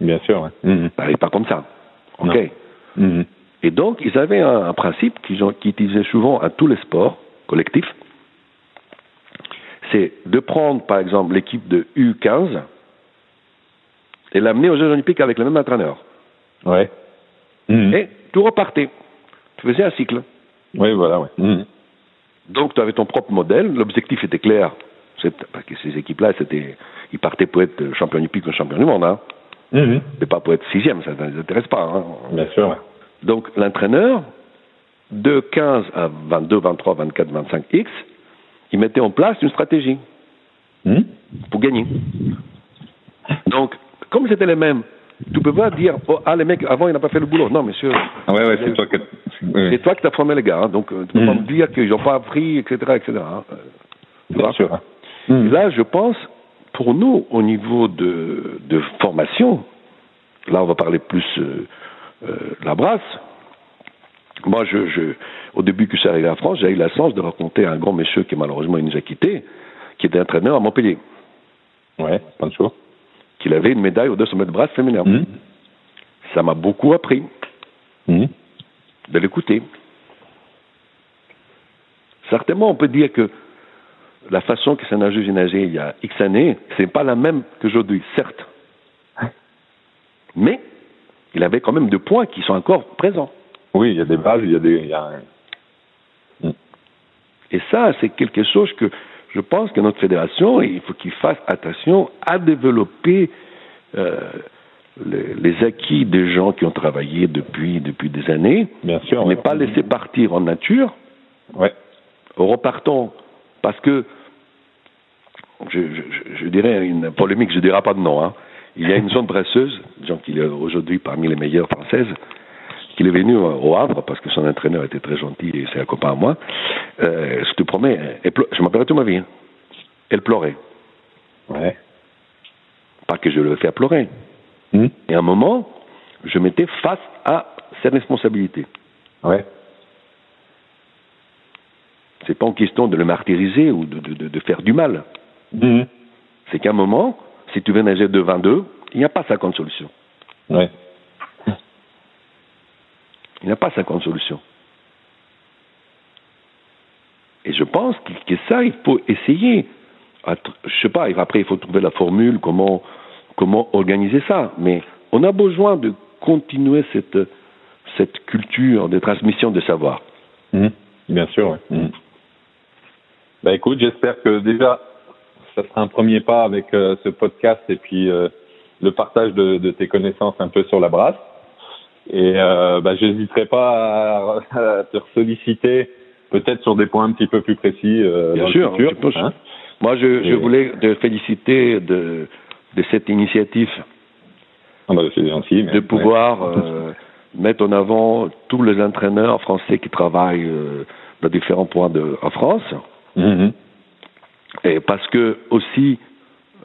Bien sûr. Ouais. Ça n'arrive pas comme ça. Ok. Mmh. Et donc, ils avaient un, un principe qu'ils qu utilisaient souvent à tous les sports collectifs. C'est de prendre, par exemple, l'équipe de U15 et l'amener aux Jeux Olympiques avec le même entraîneur. Ouais. Mmh. Et tout repartait. Tu faisais un cycle. Oui, voilà, ouais. Mmh. Donc, tu avais ton propre modèle. L'objectif était clair. Parce que ces équipes-là, c'était, ils partaient pour être champion olympique ou champion du monde. Hein. Mmh. Mais pas pour être sixième, ça ne les intéresse pas. Hein. Bien sûr, ouais. Donc, l'entraîneur, de 15 à 22, 23, 24, 25 X, il mettait en place une stratégie mmh. pour gagner. Donc, comme c'était les mêmes, tu peux pas dire, oh, ah, les mecs, avant, ils n'ont pas fait le boulot. Non, monsieur. Ah ouais, ouais, c'est toi qui ouais. C'est toi qui t'as formé les gars. Hein, donc, tu peux pas me dire qu'ils n'ont pas appris, etc., etc. Hein, Bien sûr. Mmh. Là, je pense, pour nous, au niveau de, de formation, là, on va parler plus euh, euh, la brasse. Moi, je, je, au début que je suis arrivé en France, j'ai eu la chance de rencontrer un grand monsieur qui malheureusement il nous a quittés, qui était entraîneur à Montpellier. Ouais, Pancho. Qu'il avait une médaille au 200 mètres de brasse féminin. Mmh. Ça m'a beaucoup appris mmh. de l'écouter. Certainement, on peut dire que la façon que c'est nageuse nageait il y a X années, c'est pas la même qu'aujourd'hui, certes. Mais il avait quand même deux points qui sont encore présents. Oui, il y a des bases, il y a des. Il y a... Et ça, c'est quelque chose que je pense que notre fédération, il faut qu'il fasse attention à développer euh, les, les, acquis des gens qui ont travaillé depuis, depuis des années. Bien sûr. Ne ouais. pas laisser partir en nature. Ouais. Repartons, parce que je, je, je, dirais une polémique, je ne dirai pas de nom, hein. Il y a une zone brasseuse, disons qu'il est aujourd'hui parmi les meilleures françaises, qu'il est venu au Havre parce que son entraîneur était très gentil et c'est un copain à moi. Euh, je te promets, elle je m'appellerai toute ma vie. Hein. Elle pleurait. Ouais. Pas que je le fais pleurer. Mmh. Et à un moment, je m'étais face à ses responsabilités. Ouais. C'est pas une question de le martyriser ou de, de, de faire du mal. Mmh. C'est qu'à un moment, si tu veux nager de 22, il n'y a pas 50 solutions. Ouais. Il n'y a pas 50 solutions. Et je pense que, ça, il faut essayer. Je sais pas, après, il faut trouver la formule, comment, organiser ça. Mais on a besoin de continuer cette, culture de transmission de savoir. Mmh. Bien sûr, ouais. Mmh. Bah écoute, j'espère que déjà, ça sera un premier pas avec euh, ce podcast et puis euh, le partage de, tes connaissances un peu sur la brasse. Et euh, bah, j'hésiterai pas à, te solliciter peut-être sur des points un petit peu plus précis euh, Bien dans sûr, le futur. Hein. Moi, je, je, voulais te féliciter de, de cette initiative. Ah bah, c'est gentil. Mais, de pouvoir euh, (laughs) mettre en avant tous les entraîneurs français qui travaillent euh, dans différents points de, en France. Mm -hmm. Et parce que aussi,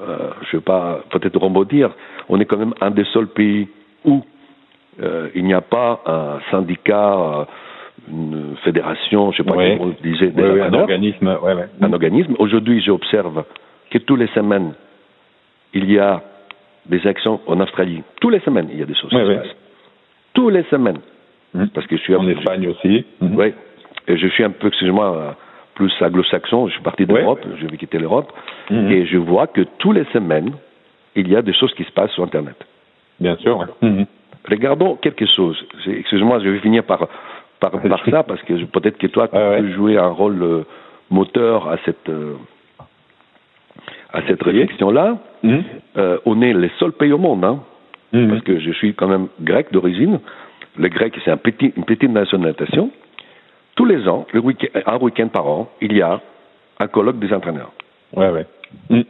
euh, je ne vais pas peut-être rebondir, on est quand même un des seuls pays où euh, il n'y a pas un syndicat, une fédération, je ne sais pas ouais. comment on disait, ouais, ouais, un organisme. Un organisme. Aujourd'hui, j'observe que tous les semaines, il y a des actions en Australie. Tous les semaines, il y a des choses qui se passent. Tous les semaines. Mmh. Parce que je suis en Espagne aussi. Mmh. Oui. Et je suis un peu, excusez-moi, plus anglo-saxon. Je suis parti d'Europe. Je vais quitter l'Europe. Mmh. Et je vois que tous les semaines, il y a des choses qui se passent sur Internet. Bien sûr. Ouais. Regardons quelque chose. Excusez-moi, je vais finir par, par, par ça, parce que peut-être que toi, tu Ah peux jouer un rôle euh, moteur à cette, euh, à cette réflexion-là. Mmh. Euh, on est les seuls pays au monde, hein, mmh. parce que je suis quand même grec d'origine. Le grec, c'est un petit, une petite nationalisation. Tous les ans, le week un week-end par an, il y a un colloque des entraîneurs. Ouais, ouais. Mmh.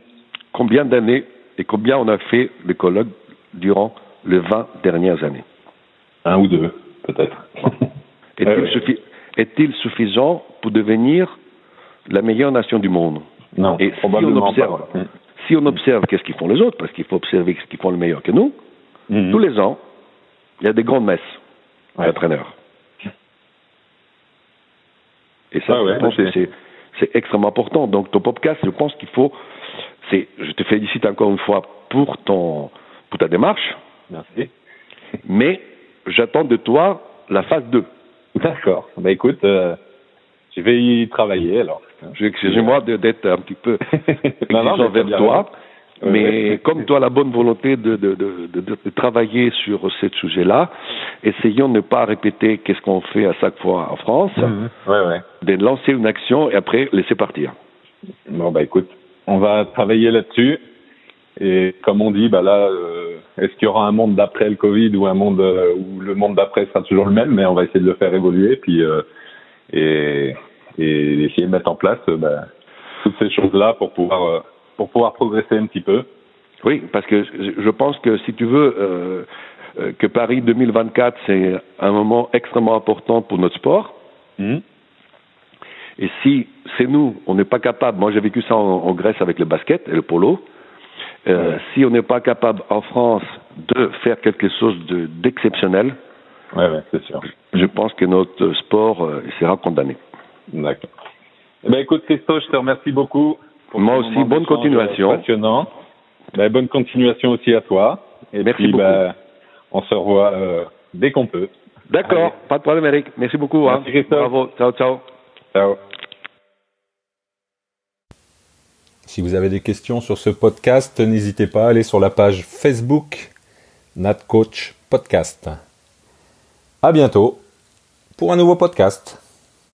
Combien d'années et combien on a fait de colloques durant les 20 dernières années Un ou deux, peut-être. (laughs) Est-il ouais, suffi est suffisant pour devenir la meilleure nation du monde? Non, et si on observe, pas. si on observe qu'est-ce qu'ils font les autres, parce qu'il faut observer ce qu'ils font le meilleur que nous, mmh. tous les ans, il y a des grandes messes ouais. d'entraîneurs. Et ça, ah ouais, je pense que c'est extrêmement important. Donc, ton podcast, je pense qu'il faut. Je te félicite encore une fois pour, ton, pour ta démarche. Merci. Mais j'attends de toi la phase 2. D'accord. Bah écoute, euh, je vais y travailler alors. Excusez-moi d'être un petit peu (laughs) non, non, vers toi. Mais ouais. comme tu as la bonne volonté de, de, de, de travailler sur ce sujet-là, essayons de ne pas répéter qu'est-ce qu'on fait à chaque fois en France, mmh. ouais, ouais. de lancer une action et après laisser partir. Bon bah écoute, on va travailler là-dessus. Et comme on dit, bah là, euh, est-ce qu'il y aura un monde d'après le Covid ou un monde euh, où le monde d'après sera toujours le même, mais on va essayer de le faire évoluer, puis euh, et, et essayer de mettre en place bah, toutes ces choses-là pour pouvoir pour pouvoir progresser un petit peu. Oui, parce que je pense que si tu veux euh, que Paris 2024 c'est un moment extrêmement important pour notre sport. Mmh. Et si c'est nous, on n'est pas capable. Moi, j'ai vécu ça en, en, Grèce avec le basket et le polo. Euh. Si on n'est pas capable en France de faire quelque chose d'exceptionnel, de, ouais, ouais, c'est sûr. Je pense que notre sport euh, sera condamné. D'accord. Eh ben, écoute, Christo, je te remercie beaucoup. Moi aussi, bonne continuation. Passionnant. Ben, bonne continuation aussi à toi. Et Merci puis, beaucoup. Ben, on se revoit euh, dès qu'on peut. D'accord, pas de problème, Eric. Merci beaucoup. Merci, hein. Christophe. Bravo. Ciao, ciao. Ciao. Si vous avez des questions sur ce podcast, n'hésitez pas à aller sur la page Facebook NatCoach Podcast. À bientôt pour un nouveau podcast.